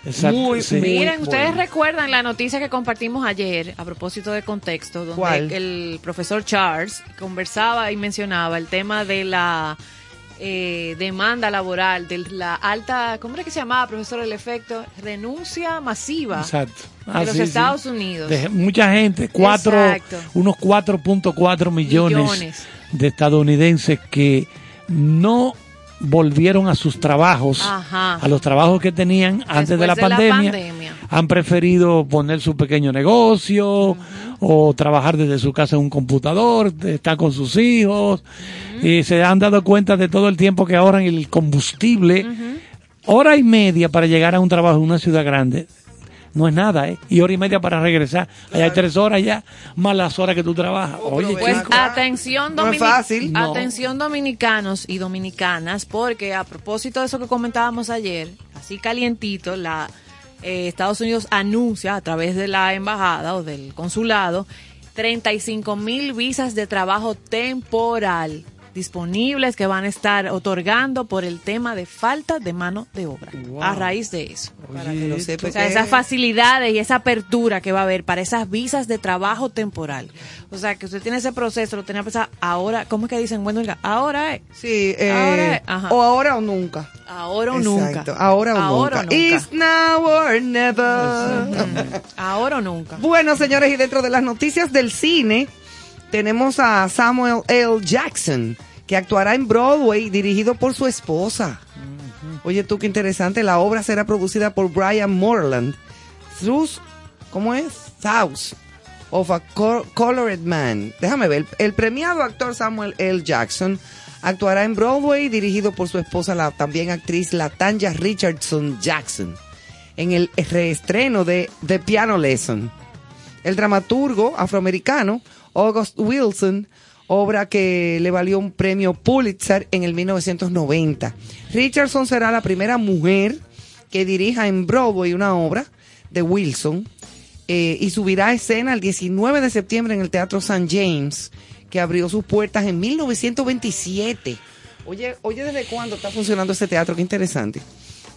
Exacto, Muy, sí. muy Miren, ustedes bueno. recuerdan la noticia que compartimos ayer a propósito de contexto, donde ¿Cuál? el profesor Charles conversaba y mencionaba el tema de la eh, demanda laboral, de la alta, ¿cómo era que se llamaba, profesor, el efecto? Renuncia masiva Exacto. de Ah, los sí, sí. Estados Unidos. De mucha gente, cuatro, Exacto. unos 4.4 millones, Millones. de estadounidenses que no volvieron a sus trabajos, Ajá. a los trabajos que tenían antes de la, pandemia, han preferido poner su pequeño negocio o trabajar desde su casa en un computador, estar con sus hijos, y se han dado cuenta de todo el tiempo que ahorran el combustible. Hora y media para llegar a un trabajo en una ciudad grande. No es nada, ¿eh? Y hora y media para regresar. Allá hay tres horas ya, más las horas que tú trabajas. Oye, Pues chico. atención, No es domini- fácil. No. atención dominicanos y dominicanas, porque a propósito de eso que comentábamos ayer, así calientito, la eh, Estados Unidos anuncia a través de la embajada o del consulado 35 mil visas de trabajo temporal disponibles que van a estar otorgando por el tema de falta de mano de obra a raíz de eso. Para que lo sepa O sea, esas facilidades y esa apertura que va a haber para esas visas de trabajo temporal. O sea, que usted tiene ese proceso, lo tenía pensar ahora, ¿cómo es que dicen? Bueno, oiga, ahora es. Sí, eh, Ahora es, ajá. o ahora o nunca. Ahora o Exacto, nunca. Ahora o Ahora nunca. o nunca. It's now or never. Ahora o nunca. Bueno, señores, y dentro de las noticias del cine, tenemos a Samuel L. Jackson, que actuará en Broadway, dirigido por su esposa. Oye, tú qué interesante. La obra será producida por Brian Moreland. Through, ¿cómo es? House of a Col- Colored Man. Déjame ver. El premiado actor Samuel L. Jackson actuará en Broadway, dirigido por su esposa, la también actriz Latanya Richardson Jackson, en el reestreno de The Piano Lesson. El dramaturgo afroamericano August Wilson, obra que le valió un premio Pulitzer en el 1990. Richardson será la primera mujer que dirija en Broadway una obra de Wilson eh, y subirá escena el 19 de septiembre en el Teatro St. James, que abrió sus puertas en 1927. Oye, oye, ¿desde cuándo está funcionando este teatro? Qué interesante.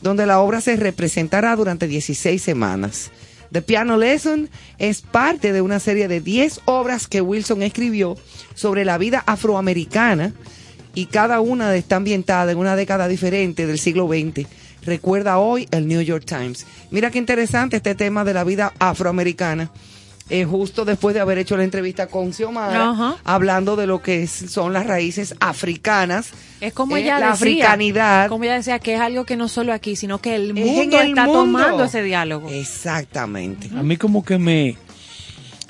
Donde la obra se representará durante 16 semanas. The Piano Lesson es parte de una serie de 10 obras que Wilson escribió sobre la vida afroamericana y cada una está ambientada en una década diferente del siglo XX. Recuerda hoy el New York Times. Mira qué interesante este tema de la vida afroamericana. Eh, justo después de haber hecho la entrevista con Xiomara, hablando de lo que es- son las raíces africanas. Es como eh, ella la decía, africanidad. Como ella decía, que es algo que no solo aquí, sino que el Es mundo el está mundo. tomando ese diálogo. Exactamente. A mí como que me,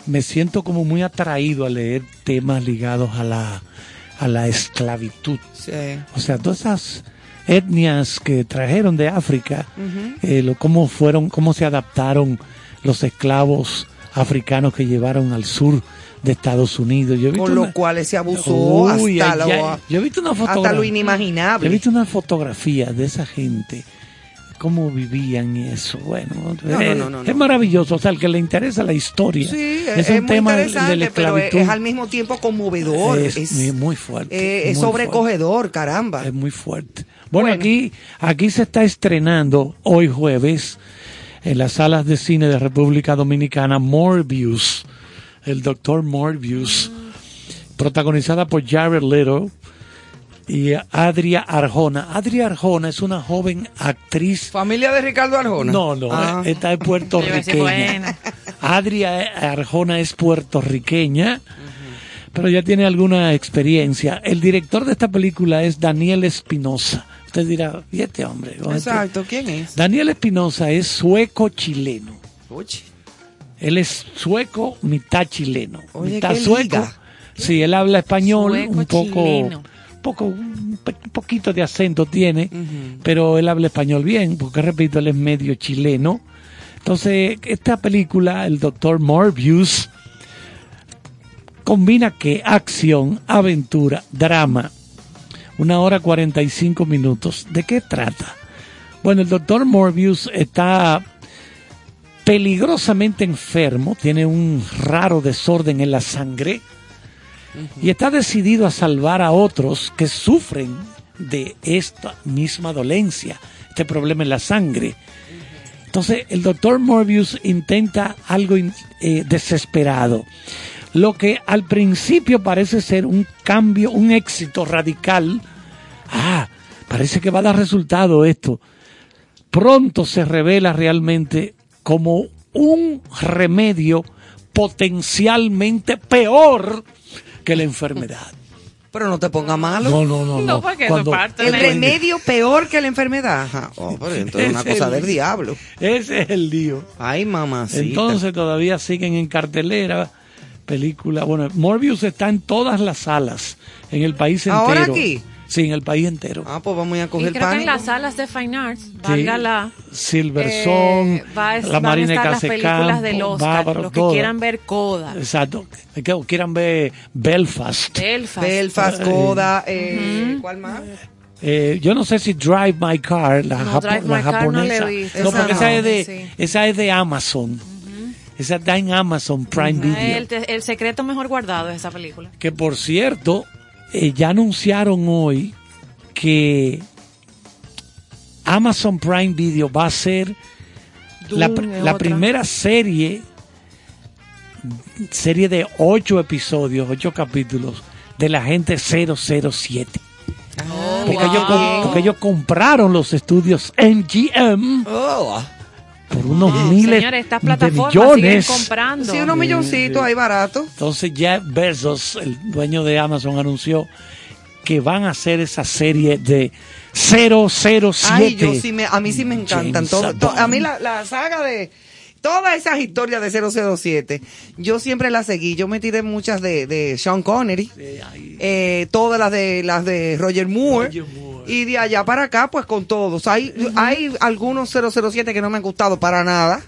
me siento como muy atraído a leer temas ligados a la, a la esclavitud. Sí. O sea, todas esas etnias que trajeron de África, eh, lo, cómo fueron, cómo se adaptaron los esclavos africanos que llevaron al sur de Estados Unidos. Yo he visto Con lo una- cual se abusó Uy, hasta, lo, yo he visto una hasta lo inimaginable. He visto una fotografía de esa gente, cómo vivían y eso. Bueno, No, es, no, no, es maravilloso. O sea, al que le interesa la historia. Sí, es, es, un tema de, la pero es, esclavitud. es al mismo tiempo conmovedor. Es muy- fuerte. eh, es muy sobrecogedor, caramba. Es muy fuerte. Bueno, Aquí, aquí se está estrenando hoy jueves en las salas de cine de República Dominicana, Morbius, el doctor Morbius, protagonizada por Jared Leto y Adria Arjona. Adria Arjona es una joven actriz. ¿Familia de Ricardo Arjona? No, no, Ah. esta es puertorriqueña. Adria Arjona es puertorriqueña, pero ya tiene alguna experiencia. El director de esta película es Daniel Espinosa. Usted dirá, ¿y este hombre? ¿Cómo este? Exacto, ¿quién es? Daniel Espinosa es sueco-chileno. Oye. Él es sueco, mitad chileno. Oye, mitad sueco. liga. Sí, él habla español, un poco, chileno. poco, un poquito de acento tiene, pero él habla español bien, porque repito, él es medio chileno. Entonces, esta película, el doctor Morbius, combina que acción, aventura, drama, una hora 45 minutos. ¿De qué trata? Bueno, el doctor Morbius está peligrosamente enfermo, tiene un raro desorden en la sangre y está decidido a salvar a otros que sufren de esta misma dolencia, este problema en la sangre. Entonces el doctor Morbius intenta algo eh, desesperado. Lo que al principio parece ser un cambio, un éxito radical. Ah, parece que va a dar resultado esto. Pronto se revela realmente como un remedio potencialmente peor que la enfermedad. Pero no te ponga malo. No, no, no. no. porque Cuando- parte El remedio peor que la enfermedad. Ajá. Oh, pero entonces es una cosa el- del diablo. Ese es el lío. Ay, mamá. Entonces todavía siguen en cartelera película. Bueno, Morbius está en todas las salas en el país entero. ¿Ahora aquí? Sí, en el país entero. Ah, pues vamos a Y coger creo que en pánico. las salas de Fine Arts, valga la... Silverson, eh, va a- la Marina estar las películas del Oscar, los que quieran ver Coda, Exacto. Que quieran ver Belfast. Belfast. Belfast, Eh, Coda, eh, ¿cuál más? Eh, yo no sé si Drive My Car, la, No, japo- Drive la My Car no japonesa. No, porque esa no. es de, Sí. esa es de Amazon. Esa está en Amazon Prime Video. El, secreto mejor guardado de esa película. Que por cierto, eh, ya anunciaron hoy que Amazon Prime Video va a ser la, la primera serie, serie de ocho episodios, ocho capítulos de la gente 007. porque, ellos, porque ellos compraron los estudios MGM por unos miles Señores, estas de plataformas siguen millones. comprando. Sí, unos milloncitos ahí baratos. Entonces Jeff Bezos, el dueño de Amazon, anunció que van a hacer esa serie de 007. Ay, yo sí me, a mí sí me encantan. Todo, to- Bond. a mí la, la saga de todas esas historias de 007, yo siempre las seguí. Yo me tiré muchas de, de Sean Connery, eh, todas las de las de Roger Moore, y de allá para acá, pues con todos. Hay, hay algunos 007 que no me han gustado para nada,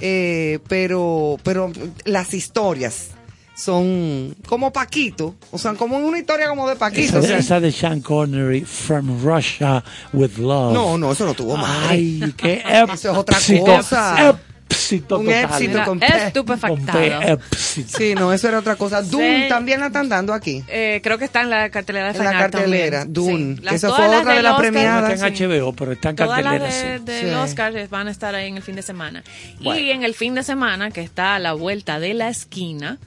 eh, pero, pero las historias son como Paquito, o sea, como una historia como de Paquito. Esa, o sea. esa de Sean Connery, From Russia with Love. No, no, eso no tuvo madre. Ay, qué Eso es otra cosa. Éxito Un total. éxito Mira, con P. estupefactado. Con P, éxito. Sí, no, eso era otra cosa. Dune Sí. también la están dando aquí. Eh, creo que está en la cartelera de En la cartelera, también. Dune, Sí. Las- esa fue las otra de las premiadas. Está en HBO, pero está en Todas las cartelera. de, sí. del Sí. Oscar van a estar ahí en el fin de semana. Bueno. Y en el fin de semana, que está a la vuelta de la esquina,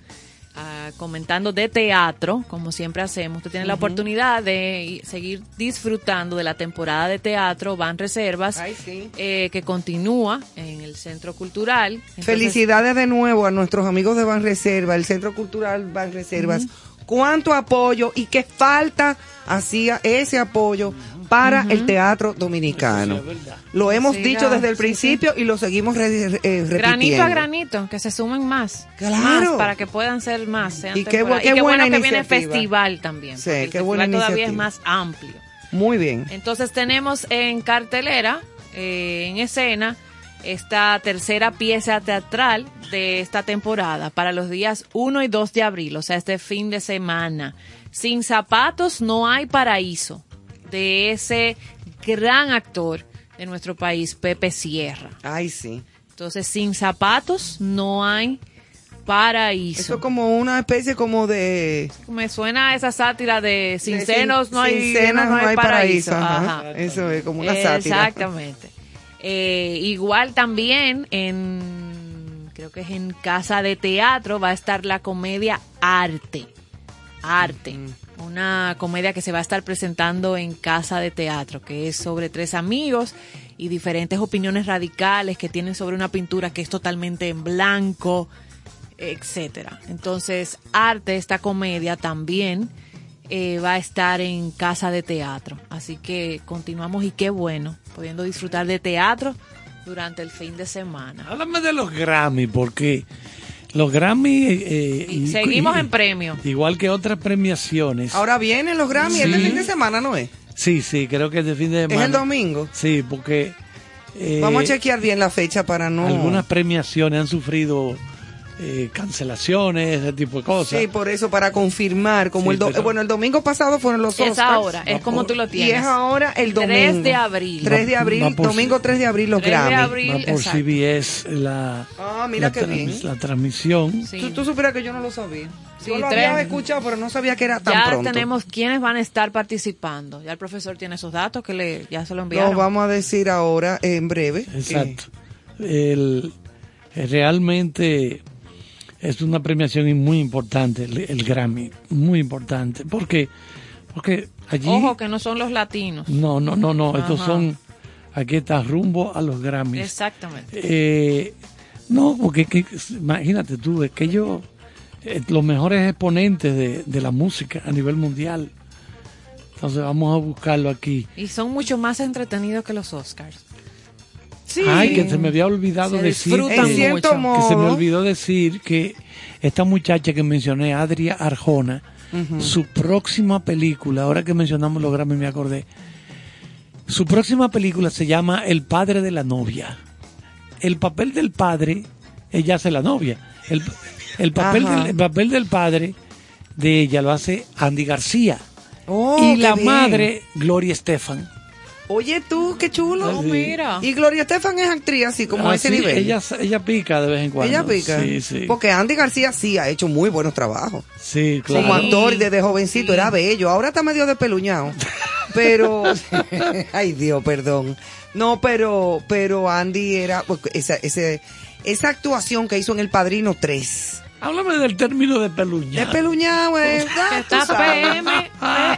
ah, comentando de teatro, como siempre hacemos, usted tiene la oportunidad de seguir disfrutando de la temporada de teatro, van reservas, Ay, sí. eh, que continúa en el Centro Cultural. Entonces, Felicidades de nuevo a nuestros amigos de Banreserva, el Centro Cultural Banreservas. Cuánto apoyo y qué falta hacía ese apoyo para el teatro dominicano. Lo hemos dicho desde el sí, principio y lo seguimos re- eh, repitiendo. Granito a granito, que se sumen más. Claro. Más, para que puedan ser más. sean Y qué bu- temporadas. qué y qué buena bueno que viene iniciativa. festival también. Sí, el qué buena todavía es más amplio. Muy bien. Entonces tenemos en cartelera, eh, en escena, esta tercera pieza teatral de esta temporada para los días 1 y 2 de abril, o sea, este fin de semana. Sin zapatos no hay paraíso, de ese gran actor de nuestro país, Pepe Sierra. Ay, sí. Entonces, sin zapatos no hay paraíso. Eso es como una especie como de... Me suena a esa sátira de sin de senos no hay, sin senos no hay paraíso. ajá. Ajá. Eso es como una sátira. Exactamente. Eh, igual también en, creo que es en Casa de Teatro, va a estar la comedia Arte. Arte. Una comedia que se va a estar presentando en Casa de Teatro, que es sobre tres amigos y diferentes opiniones radicales que tienen sobre una pintura que es totalmente en blanco, etcétera. Entonces, Arte, esta comedia también eh, va a estar en Casa de Teatro. Así que continuamos y qué bueno, pudiendo disfrutar de teatro durante el fin de semana. Háblame de los Grammy, porque los Grammy... eh, Seguimos y- en premio. Igual que otras premiaciones. Ahora vienen los Grammy, este Sí. fin de semana, ¿no es? Sí, sí, creo que es de fin de semana. Es el domingo. Sí, porque... eh, Vamos a chequear bien la fecha para no... Algunas premiaciones han sufrido eh, cancelaciones, ese tipo de cosas. Sí, por eso, para confirmar, como Sí, el do- pero- bueno, el domingo pasado fueron los Es Oscars. ahora, es como tú lo Y tienes. es ahora el 3 domingo. de abril. 3 de abril, va por- domingo 3 de abril los 3 de abril. Va por exacto. CBS la, Ah, mira la, qué bien. la transmisión. Sí. Tú, tú supieras que yo no lo sabía. Sí, yo lo tres. había escuchado, pero no sabía que era tan Ya pronto. tenemos quienes van a estar participando. Ya el profesor tiene esos datos que le ya se lo enviaron. Lo vamos a decir ahora en breve. Exacto. El, realmente es una premiación muy importante, el, el Grammy, muy importante. porque Porque allí... Ojo que no son los latinos. No, no, no, no, estos son... Aquí está rumbo a los Grammys. Exactamente. Eh, no, porque que- imagínate tú, es que ellos, eh, los mejores exponentes de, de la música a nivel mundial. Entonces vamos a buscarlo aquí. Y son mucho más entretenidos que los Oscars. Sí. Ay, que se me había olvidado Se decir que, se me olvidó decir que esta muchacha que mencioné, Adria Arjona, su próxima película, ahora que mencionamos los Grammy me acordé, su próxima película se llama El padre de la novia. El papel del padre, ella hace la novia. El, el papel, del, el papel del padre de ella lo hace Andy García. Oh, y la bien. madre, Gloria Estefan. Oye tú, qué chulo. Sí. mira. Y Gloria Estefan es actriz así como a Ah, ese sí, nivel. Ella, ella pica de vez en cuando. Ella pica. Sí, sí. Porque Andy García sí ha hecho muy buenos trabajos. Sí, claro. Como actor desde jovencito era bello. Ahora está medio despeluñado. Pero, ay Dios, perdón. No, pero, pero Andy era pues, esa, ese, esa actuación que hizo en El Padrino 3. Háblame del término de peluña. Que tú está. PM,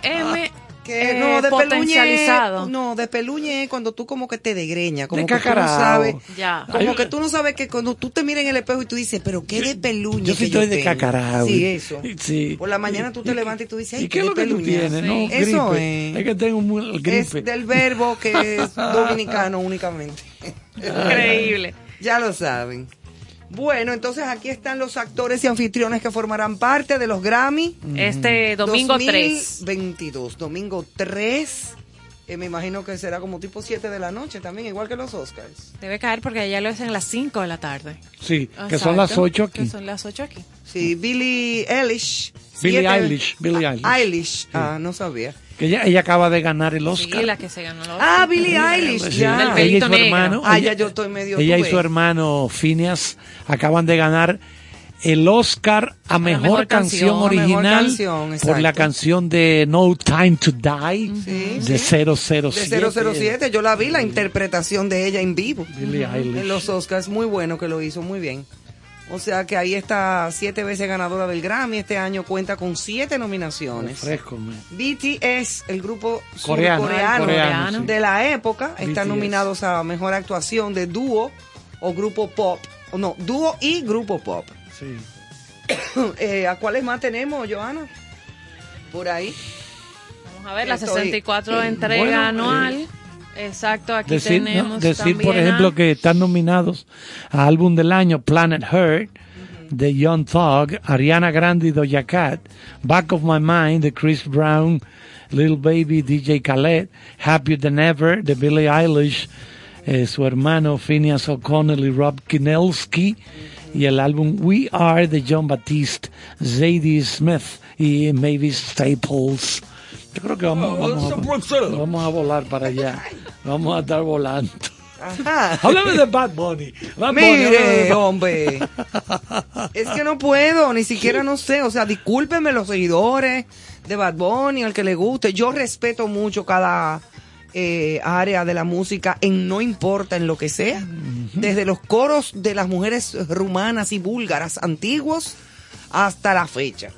PM, Que eh, no, de potencializado. No, de peluñe es cuando tú como que te degreña, como De que tú no sabes. Ya. Como Ay, que tú no sabes que cuando tú te miras en el espejo y tú dices, pero qué de peluñe Yo que sí estoy de cacarao. Sí, eso. Sí. Por la mañana tú te levantas y tú dices, ay, ¿Y qué es lo que tú tienes? Sí. No, Eso gripe. es. Es que tengo muy gripe. Es del verbo que es dominicano únicamente. Increíble. Ya lo saben. Bueno, entonces aquí están los actores y anfitriones que formarán parte de los Grammy. Este domingo 3. 2022, domingo 3. Eh, me imagino que será como tipo 7 de la noche también, igual que los Oscars. Debe caer porque allá lo hacen a las 5 de la tarde. Sí, que Exacto. son las 8 Que aquí. son las 8 aquí. Sí, Billie Eilish. Billie siete- Eilish, Billie Ah, Eilish. Eilish. Ah, no sabía. Que ella, ella acaba de ganar el Sí, Oscar. la que se ganó el Ah, Billie Eilish. Sí, ya. Del ella y pelito su negro. hermano. Ah, ella- ya yo estoy medio. Ella tú y su hermano Phineas acaban de ganar el Oscar a mejor, mejor canción, canción, a mejor original canción, por la canción de No Time to Die Sí, de sí. 007. De 007, yo la vi, la interpretación de ella en vivo. Billie Eilish. En los Oscars, muy bueno que lo hizo, muy bien. O sea que ahí está siete veces ganadora del Grammy. Este año cuenta con siete nominaciones. Fresco, man. BTS, el grupo Coreano. surcoreano Coreano, sí. de la época, están BTS. nominados a mejor actuación de dúo o grupo pop. No, dúo y grupo pop. Sí. Eh, ¿A cuáles más tenemos, Joana? Por ahí. Vamos a ver, la Estoy- 64 entrega Bueno, anual. Exacto, aquí Decir, no, tenemos decir por también a- ejemplo, que están nominados a álbum del año Planet Heart de Young Thug, Ariana Grande y Doja Cat, Back of My Mind de Chris Brown, Little Baby, DJ Khaled, Happier Than Ever de Billie Eilish, eh, su hermano Phineas O'Connell y Rob Kinelski, y el álbum We Are de John Baptiste, Zadie Smith y Mavis Staples. Yo creo que vamos, vamos, a, vamos a volar para allá. Vamos a estar volando. Ajá. Háblame de Bad Bunny. Bad Bunny, de Mire, Bad- hombre. Es que no puedo, ni siquiera no sé. O sea, discúlpenme los seguidores de Bad Bunny, al que le guste. Yo respeto mucho cada eh, área de la música en no importa en lo que sea, desde los coros de las mujeres rumanas y búlgaras antiguos hasta la fecha.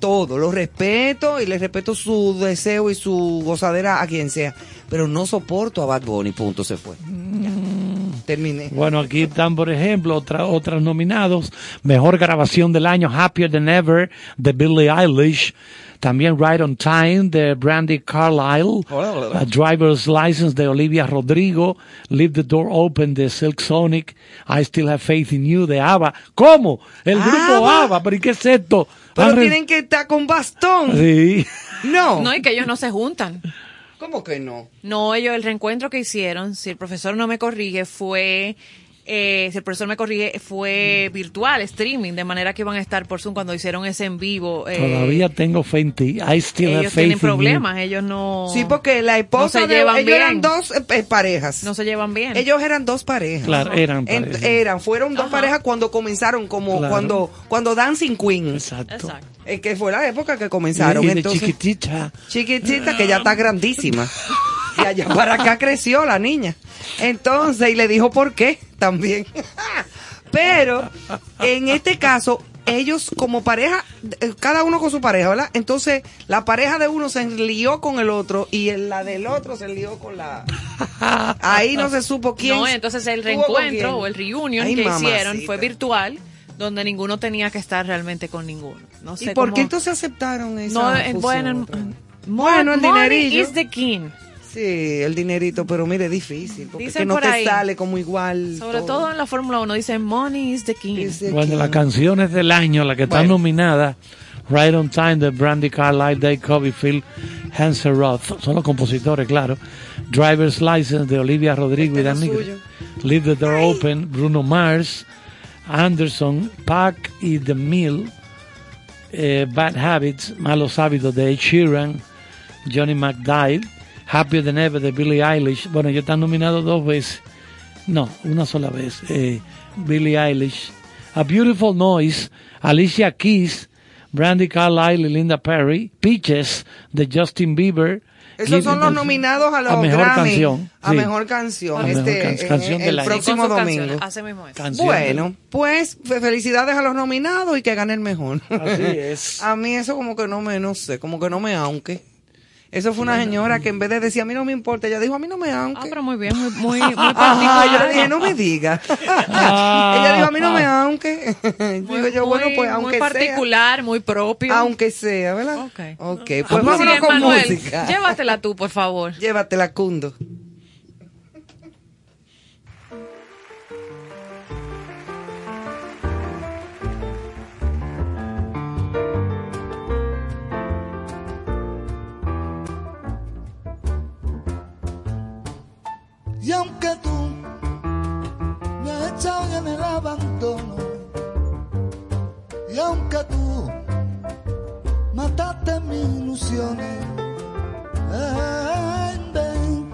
Todo, lo respeto y le respeto su deseo y su gozadera a quien sea, pero no soporto a Bad Bunny, punto, se fue. Ya. Terminé. Bueno, aquí están, por ejemplo, otra, otras nominados. Mejor grabación del año, Happier Than Ever, de Billie Eilish. También Right on Time, de Brandy Carlisle. A Driver's License, de Olivia Rodrigo. Leave the Door Open, de Silk Sonic. I Still Have Faith in You, de ABBA. ¿Cómo? El grupo ABBA. ABBA, ¿pero y qué es esto? Pero Han re- tienen que estar con bastón. Sí. No. No, y que ellos no se juntan. ¿Cómo que no? No, ellos, el reencuentro que hicieron, si el profesor no me corrige, fue, eh, si el profesor me corrige, fue virtual, streaming, de manera que iban a estar por Zoom cuando hicieron ese en vivo. eh, Todavía tengo fe en ti. I still have ellos faith tienen in you. problemas, ellos no... Sí, porque la esposa no se de llevan ellos bien. eran dos eh, eh, parejas. No se llevan bien. Ellos eran dos parejas. Claro, eran En- parejas. eran, fueron dos parejas cuando comenzaron, como Claro. cuando cuando Dancing Queen. Exacto. Eh, que fue la época que comenzaron. Y de Entonces, chiquitita. chiquitita, que ya está grandísima. Allá para acá creció la niña. Entonces, y le dijo por qué también. Pero, en este caso, ellos como pareja, eh, cada uno con su pareja, ¿verdad? Entonces, la pareja de uno se lió con el otro y la del otro se lió con la... Ahí no se supo quién. No, entonces el reencuentro o el reunion Ay, que mamacita. hicieron fue virtual, donde ninguno tenía que estar realmente con ninguno. No sé ¿Y por cómo- qué entonces aceptaron esa No, eh, fusión bueno, Bueno, el dinerillo. is the king. Sí, el dinerito, pero mire, es difícil, porque Dicen que no por te ahí. sale como igual. Sobre todo en la Fórmula 1 dicen money is the king. Bueno, las canciones del año, las que están nominadas, Right on Time de Brandy Carlisle, Dave Coveyfield, Hansel Roth, son los compositores, claro. Driver's License de Olivia Rodrigo Este y Dan. Leave the Door Open, Bruno Mars, Anderson, Pac y The Mill, eh, Bad Habits, Malos Hábitos de Ed Sheeran, Johnny McDowell, Happier Than Ever de Billie Eilish. Bueno, ellos están nominados dos veces. No, una sola vez. Eh, Billie Eilish. A Beautiful Noise, Alicia Keys, Brandy Carlisle y Linda Perry. Peaches de Justin Bieber. Esos son los nominados a los a mejor Grammy, canción. A sí. mejor canción. A mejor este, can- en- canción en- del el año. próximo domingo. así mismo es. Canción Bueno, pues fe- felicidades a los nominados y que gane el mejor. Así es. a mí eso como que no me, no sé, como que no me aunque. Eso fue una señora que en vez de decir a mí no me importa, ella dijo a mí no me aunque. Ah, pero muy bien, muy, muy, muy Ajá, particular. yo le dije, no me diga. ella dijo a mí no me aunque. Digo yo, bueno, pues muy aunque particular, muy propio. sea. Aunque sea, ¿verdad? Ok. Ok, Ah, pues vámonos sí, con Manuel, música. Llévatela tú, por favor. Llévatela, Cundo. Y aunque tú me has echado en el abandono, y aunque tú mataste mis ilusiones, en vez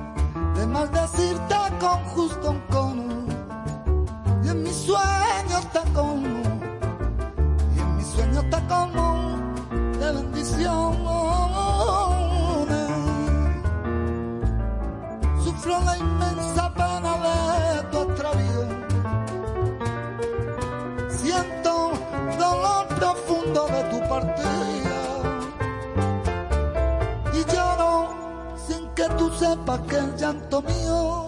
de maldecirte con justo encono, y en mis sueños te como, y en mis sueños te como de bendiciones. Sepas que el llanto mío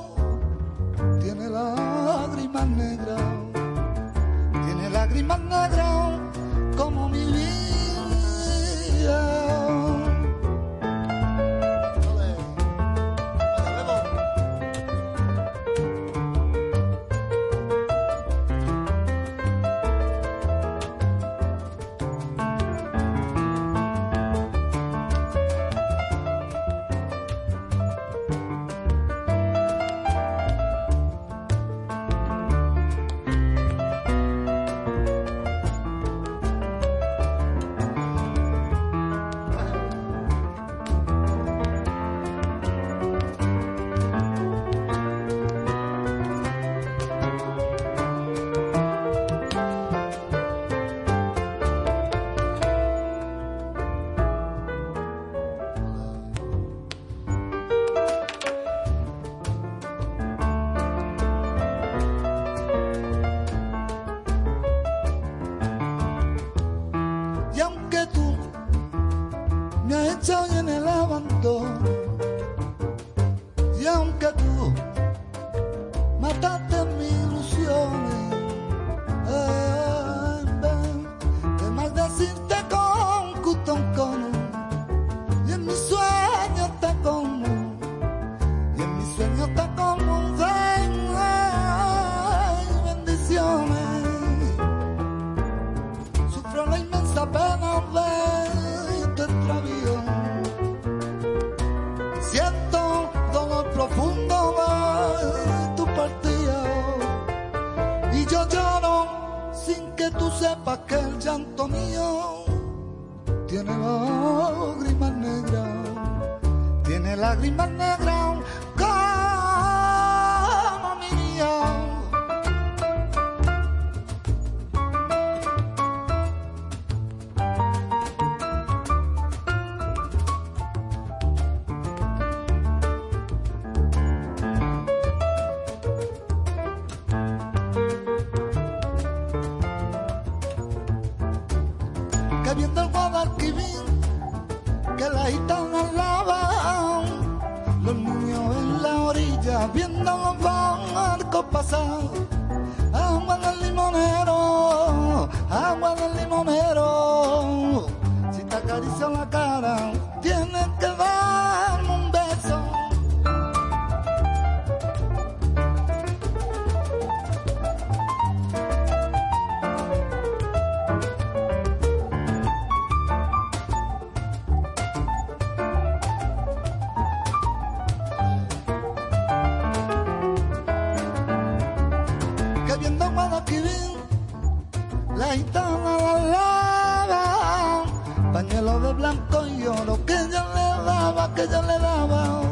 blanco y oro que yo le daba, que yo le daba,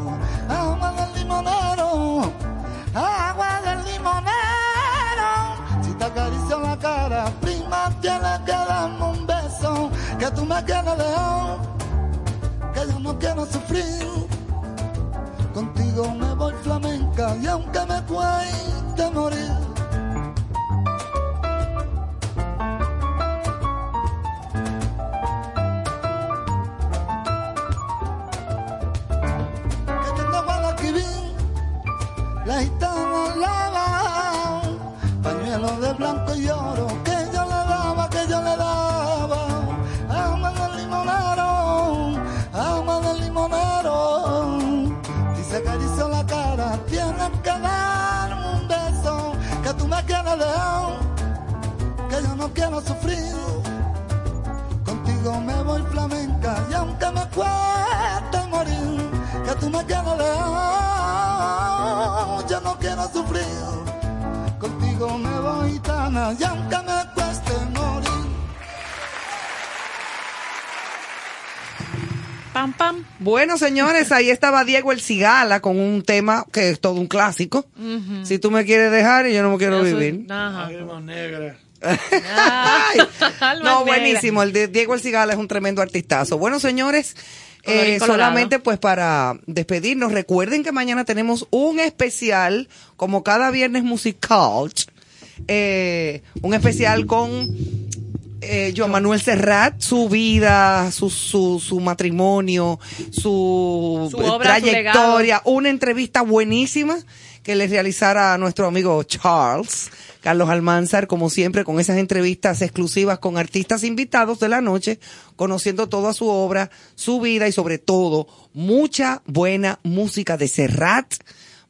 agua del limonero, agua del limonero, si te acaricio la cara, prima, tienes que darme un beso, que tú me quieres dejar, que yo no quiero sufrir. Contigo me voy flamenca y aunque me cueste morir, que no quiero sufrir. Contigo me voy flamenca y aunque me cueste morir, que tú me quieres dejar, yo no quiero sufrir. Contigo me voy gitana y aunque me cueste morir. Pam, pam. Bueno, señores, ahí estaba Diego El Cigala con un tema que es todo un clásico. Ujú. Si tú me quieres dejar y yo no me quiero Yo soy- vivir. Ajá. Ay, no, buenísimo. El de Diego El Cigala es un tremendo artistazo. Bueno, señores, eh, solamente pues para despedirnos, recuerden que mañana tenemos un especial, como cada viernes musical, eh, un especial con eh, Joan Manuel Serrat, su vida, su, su, su matrimonio, su, Su obra, su trayectoria, una entrevista buenísima que le realizara a nuestro amigo Charles, Carlos Almanzar, como siempre, con esas entrevistas exclusivas con artistas invitados de la noche, conociendo toda su obra, su vida y sobre todo mucha buena música de Serrat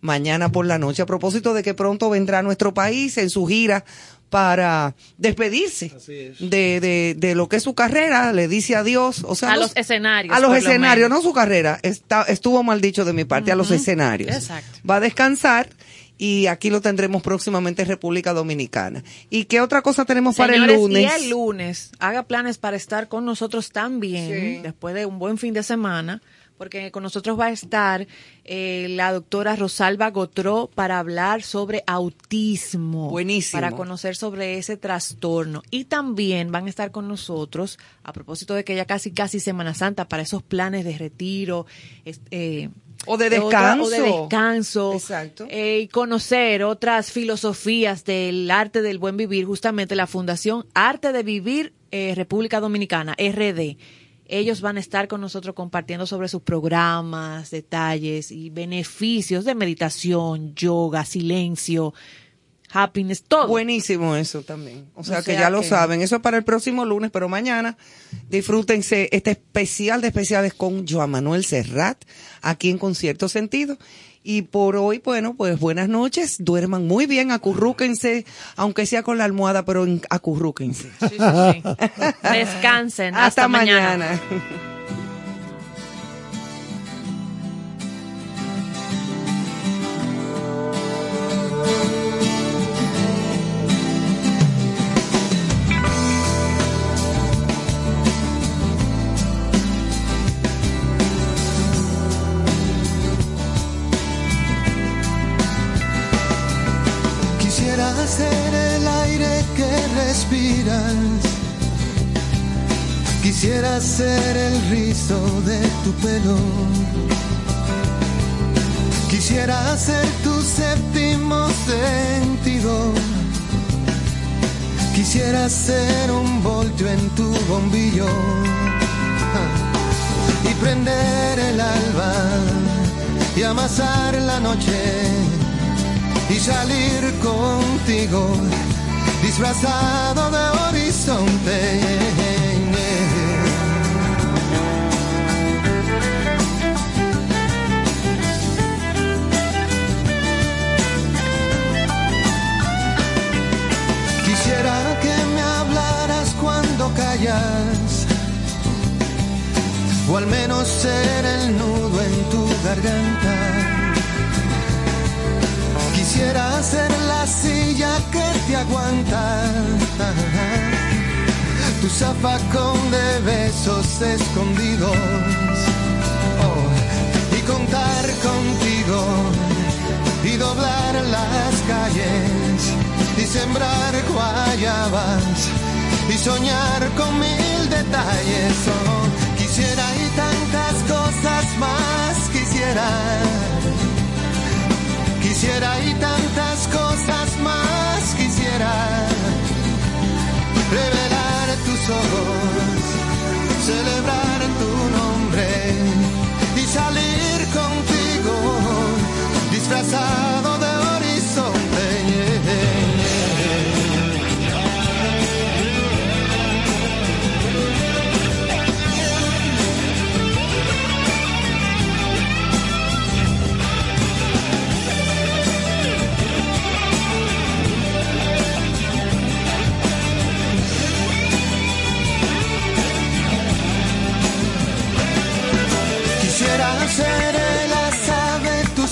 mañana por la noche, a propósito de que pronto vendrá a nuestro país en su gira para despedirse de, de, de lo que es su carrera, le dice adiós, o sea, a los escenarios. a los lo escenarios, no su carrera, está, estuvo mal dicho de mi parte, a los escenarios. Exacto. Va a descansar y aquí lo tendremos próximamente en República Dominicana. ¿Y qué otra cosa tenemos para el lunes? Y el lunes, haga planes para estar con nosotros también, Sí. después de un buen fin de semana, porque con nosotros va a estar eh, la doctora Rosalba Gotró para hablar sobre autismo. Buenísimo. Para conocer sobre ese trastorno. Y también van a estar con nosotros, a propósito de que ya casi, casi Semana Santa, para esos planes de retiro, eh, O de otra- descanso. o de descanso. Exacto. eh, y conocer otras filosofías del arte del buen vivir, justamente la Fundación Arte de Vivir eh, República Dominicana, RD. Ellos van a estar con nosotros compartiendo sobre sus programas, detalles y beneficios de meditación, yoga, silencio, happiness, todo. Buenísimo eso también. O sea, O que ya lo saben. Eso es para el próximo lunes, pero mañana disfrútense este especial de especiales con Joan Manuel Serrat, aquí en Concierto Sentido. Y por hoy, bueno, pues buenas noches, duerman muy bien, acurrúquense, aunque sea con la almohada, pero en- acurrúquense. Sí, sí, sí. Descansen. Hasta, Hasta mañana. mañana. Respiras. Quisiera ser el rizo de tu pelo. Quisiera ser tu séptimo sentido. Quisiera ser un voltio en tu bombillo y prender el alba y amasar la noche y salir contigo disfrazado de horizonte. Quisiera que me hablaras cuando callas, o al menos ser el nudo en tu garganta. Quisiera ser la silla que te aguanta, tu zafacón de besos escondidos, oh, y contar contigo y doblar las calles y sembrar guayabas y soñar con mil detalles. Oh, quisiera y tantas cosas más quisiera. Quisiera y tantas cosas más quisiera. Revelar tus ojos, celebrar tu nombre y salir contigo disfrazado de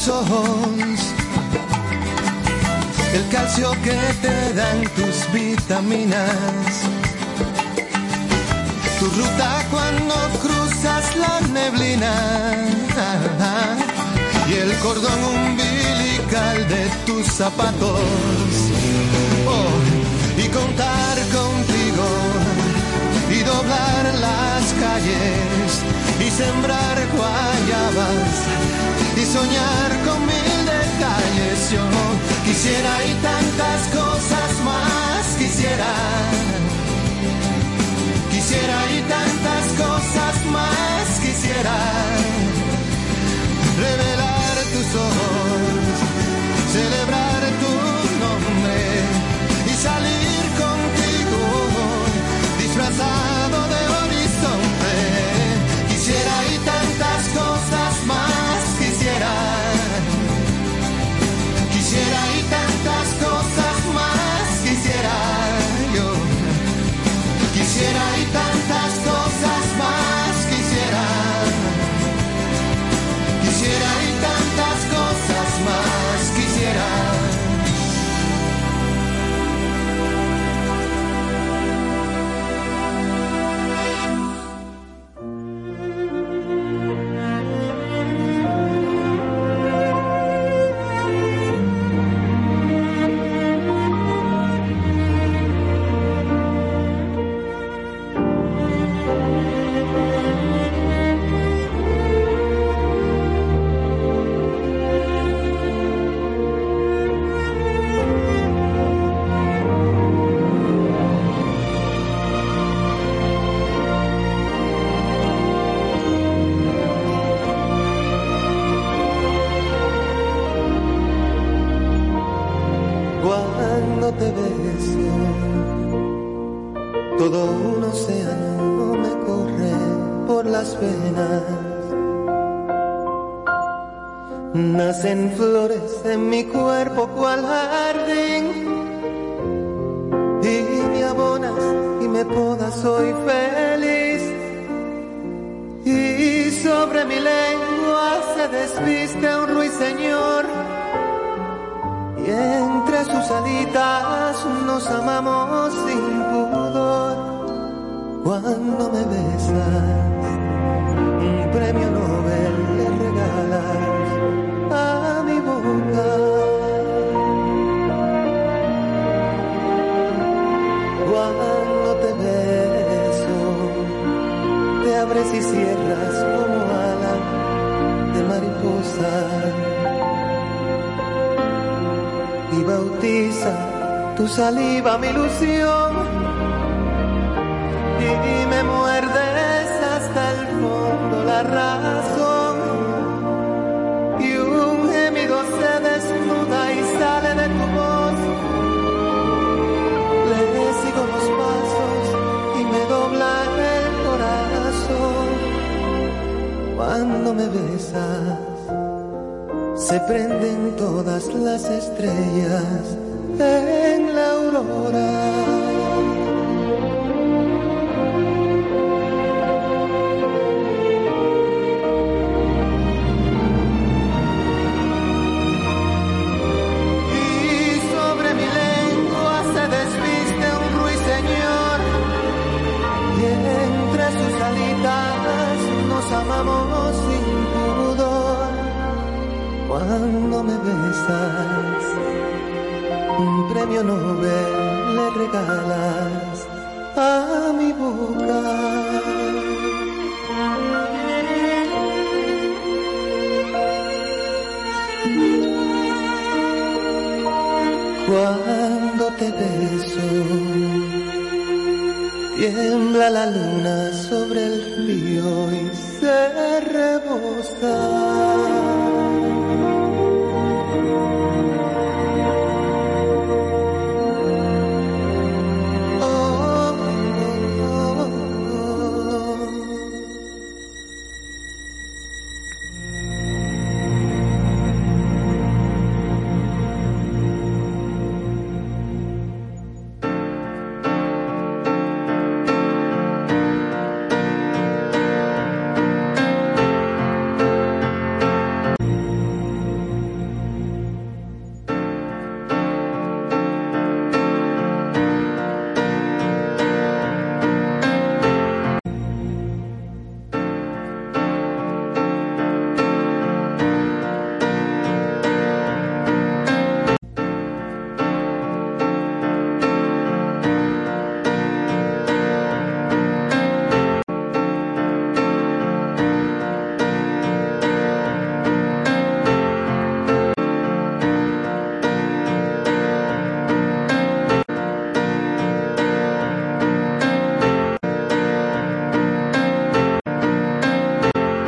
ojos, el calcio que te dan tus vitaminas, tu ruta cuando cruzas la neblina. Y el cordón umbilical de tus zapatos. Oh, y contar contigo. Y doblar las calles. Y sembrar guayabas soñar con mil detalles. Yo quisiera y tantas cosas más quisiera. Quisiera y tantas cosas más quisiera. Revelar tus ojos,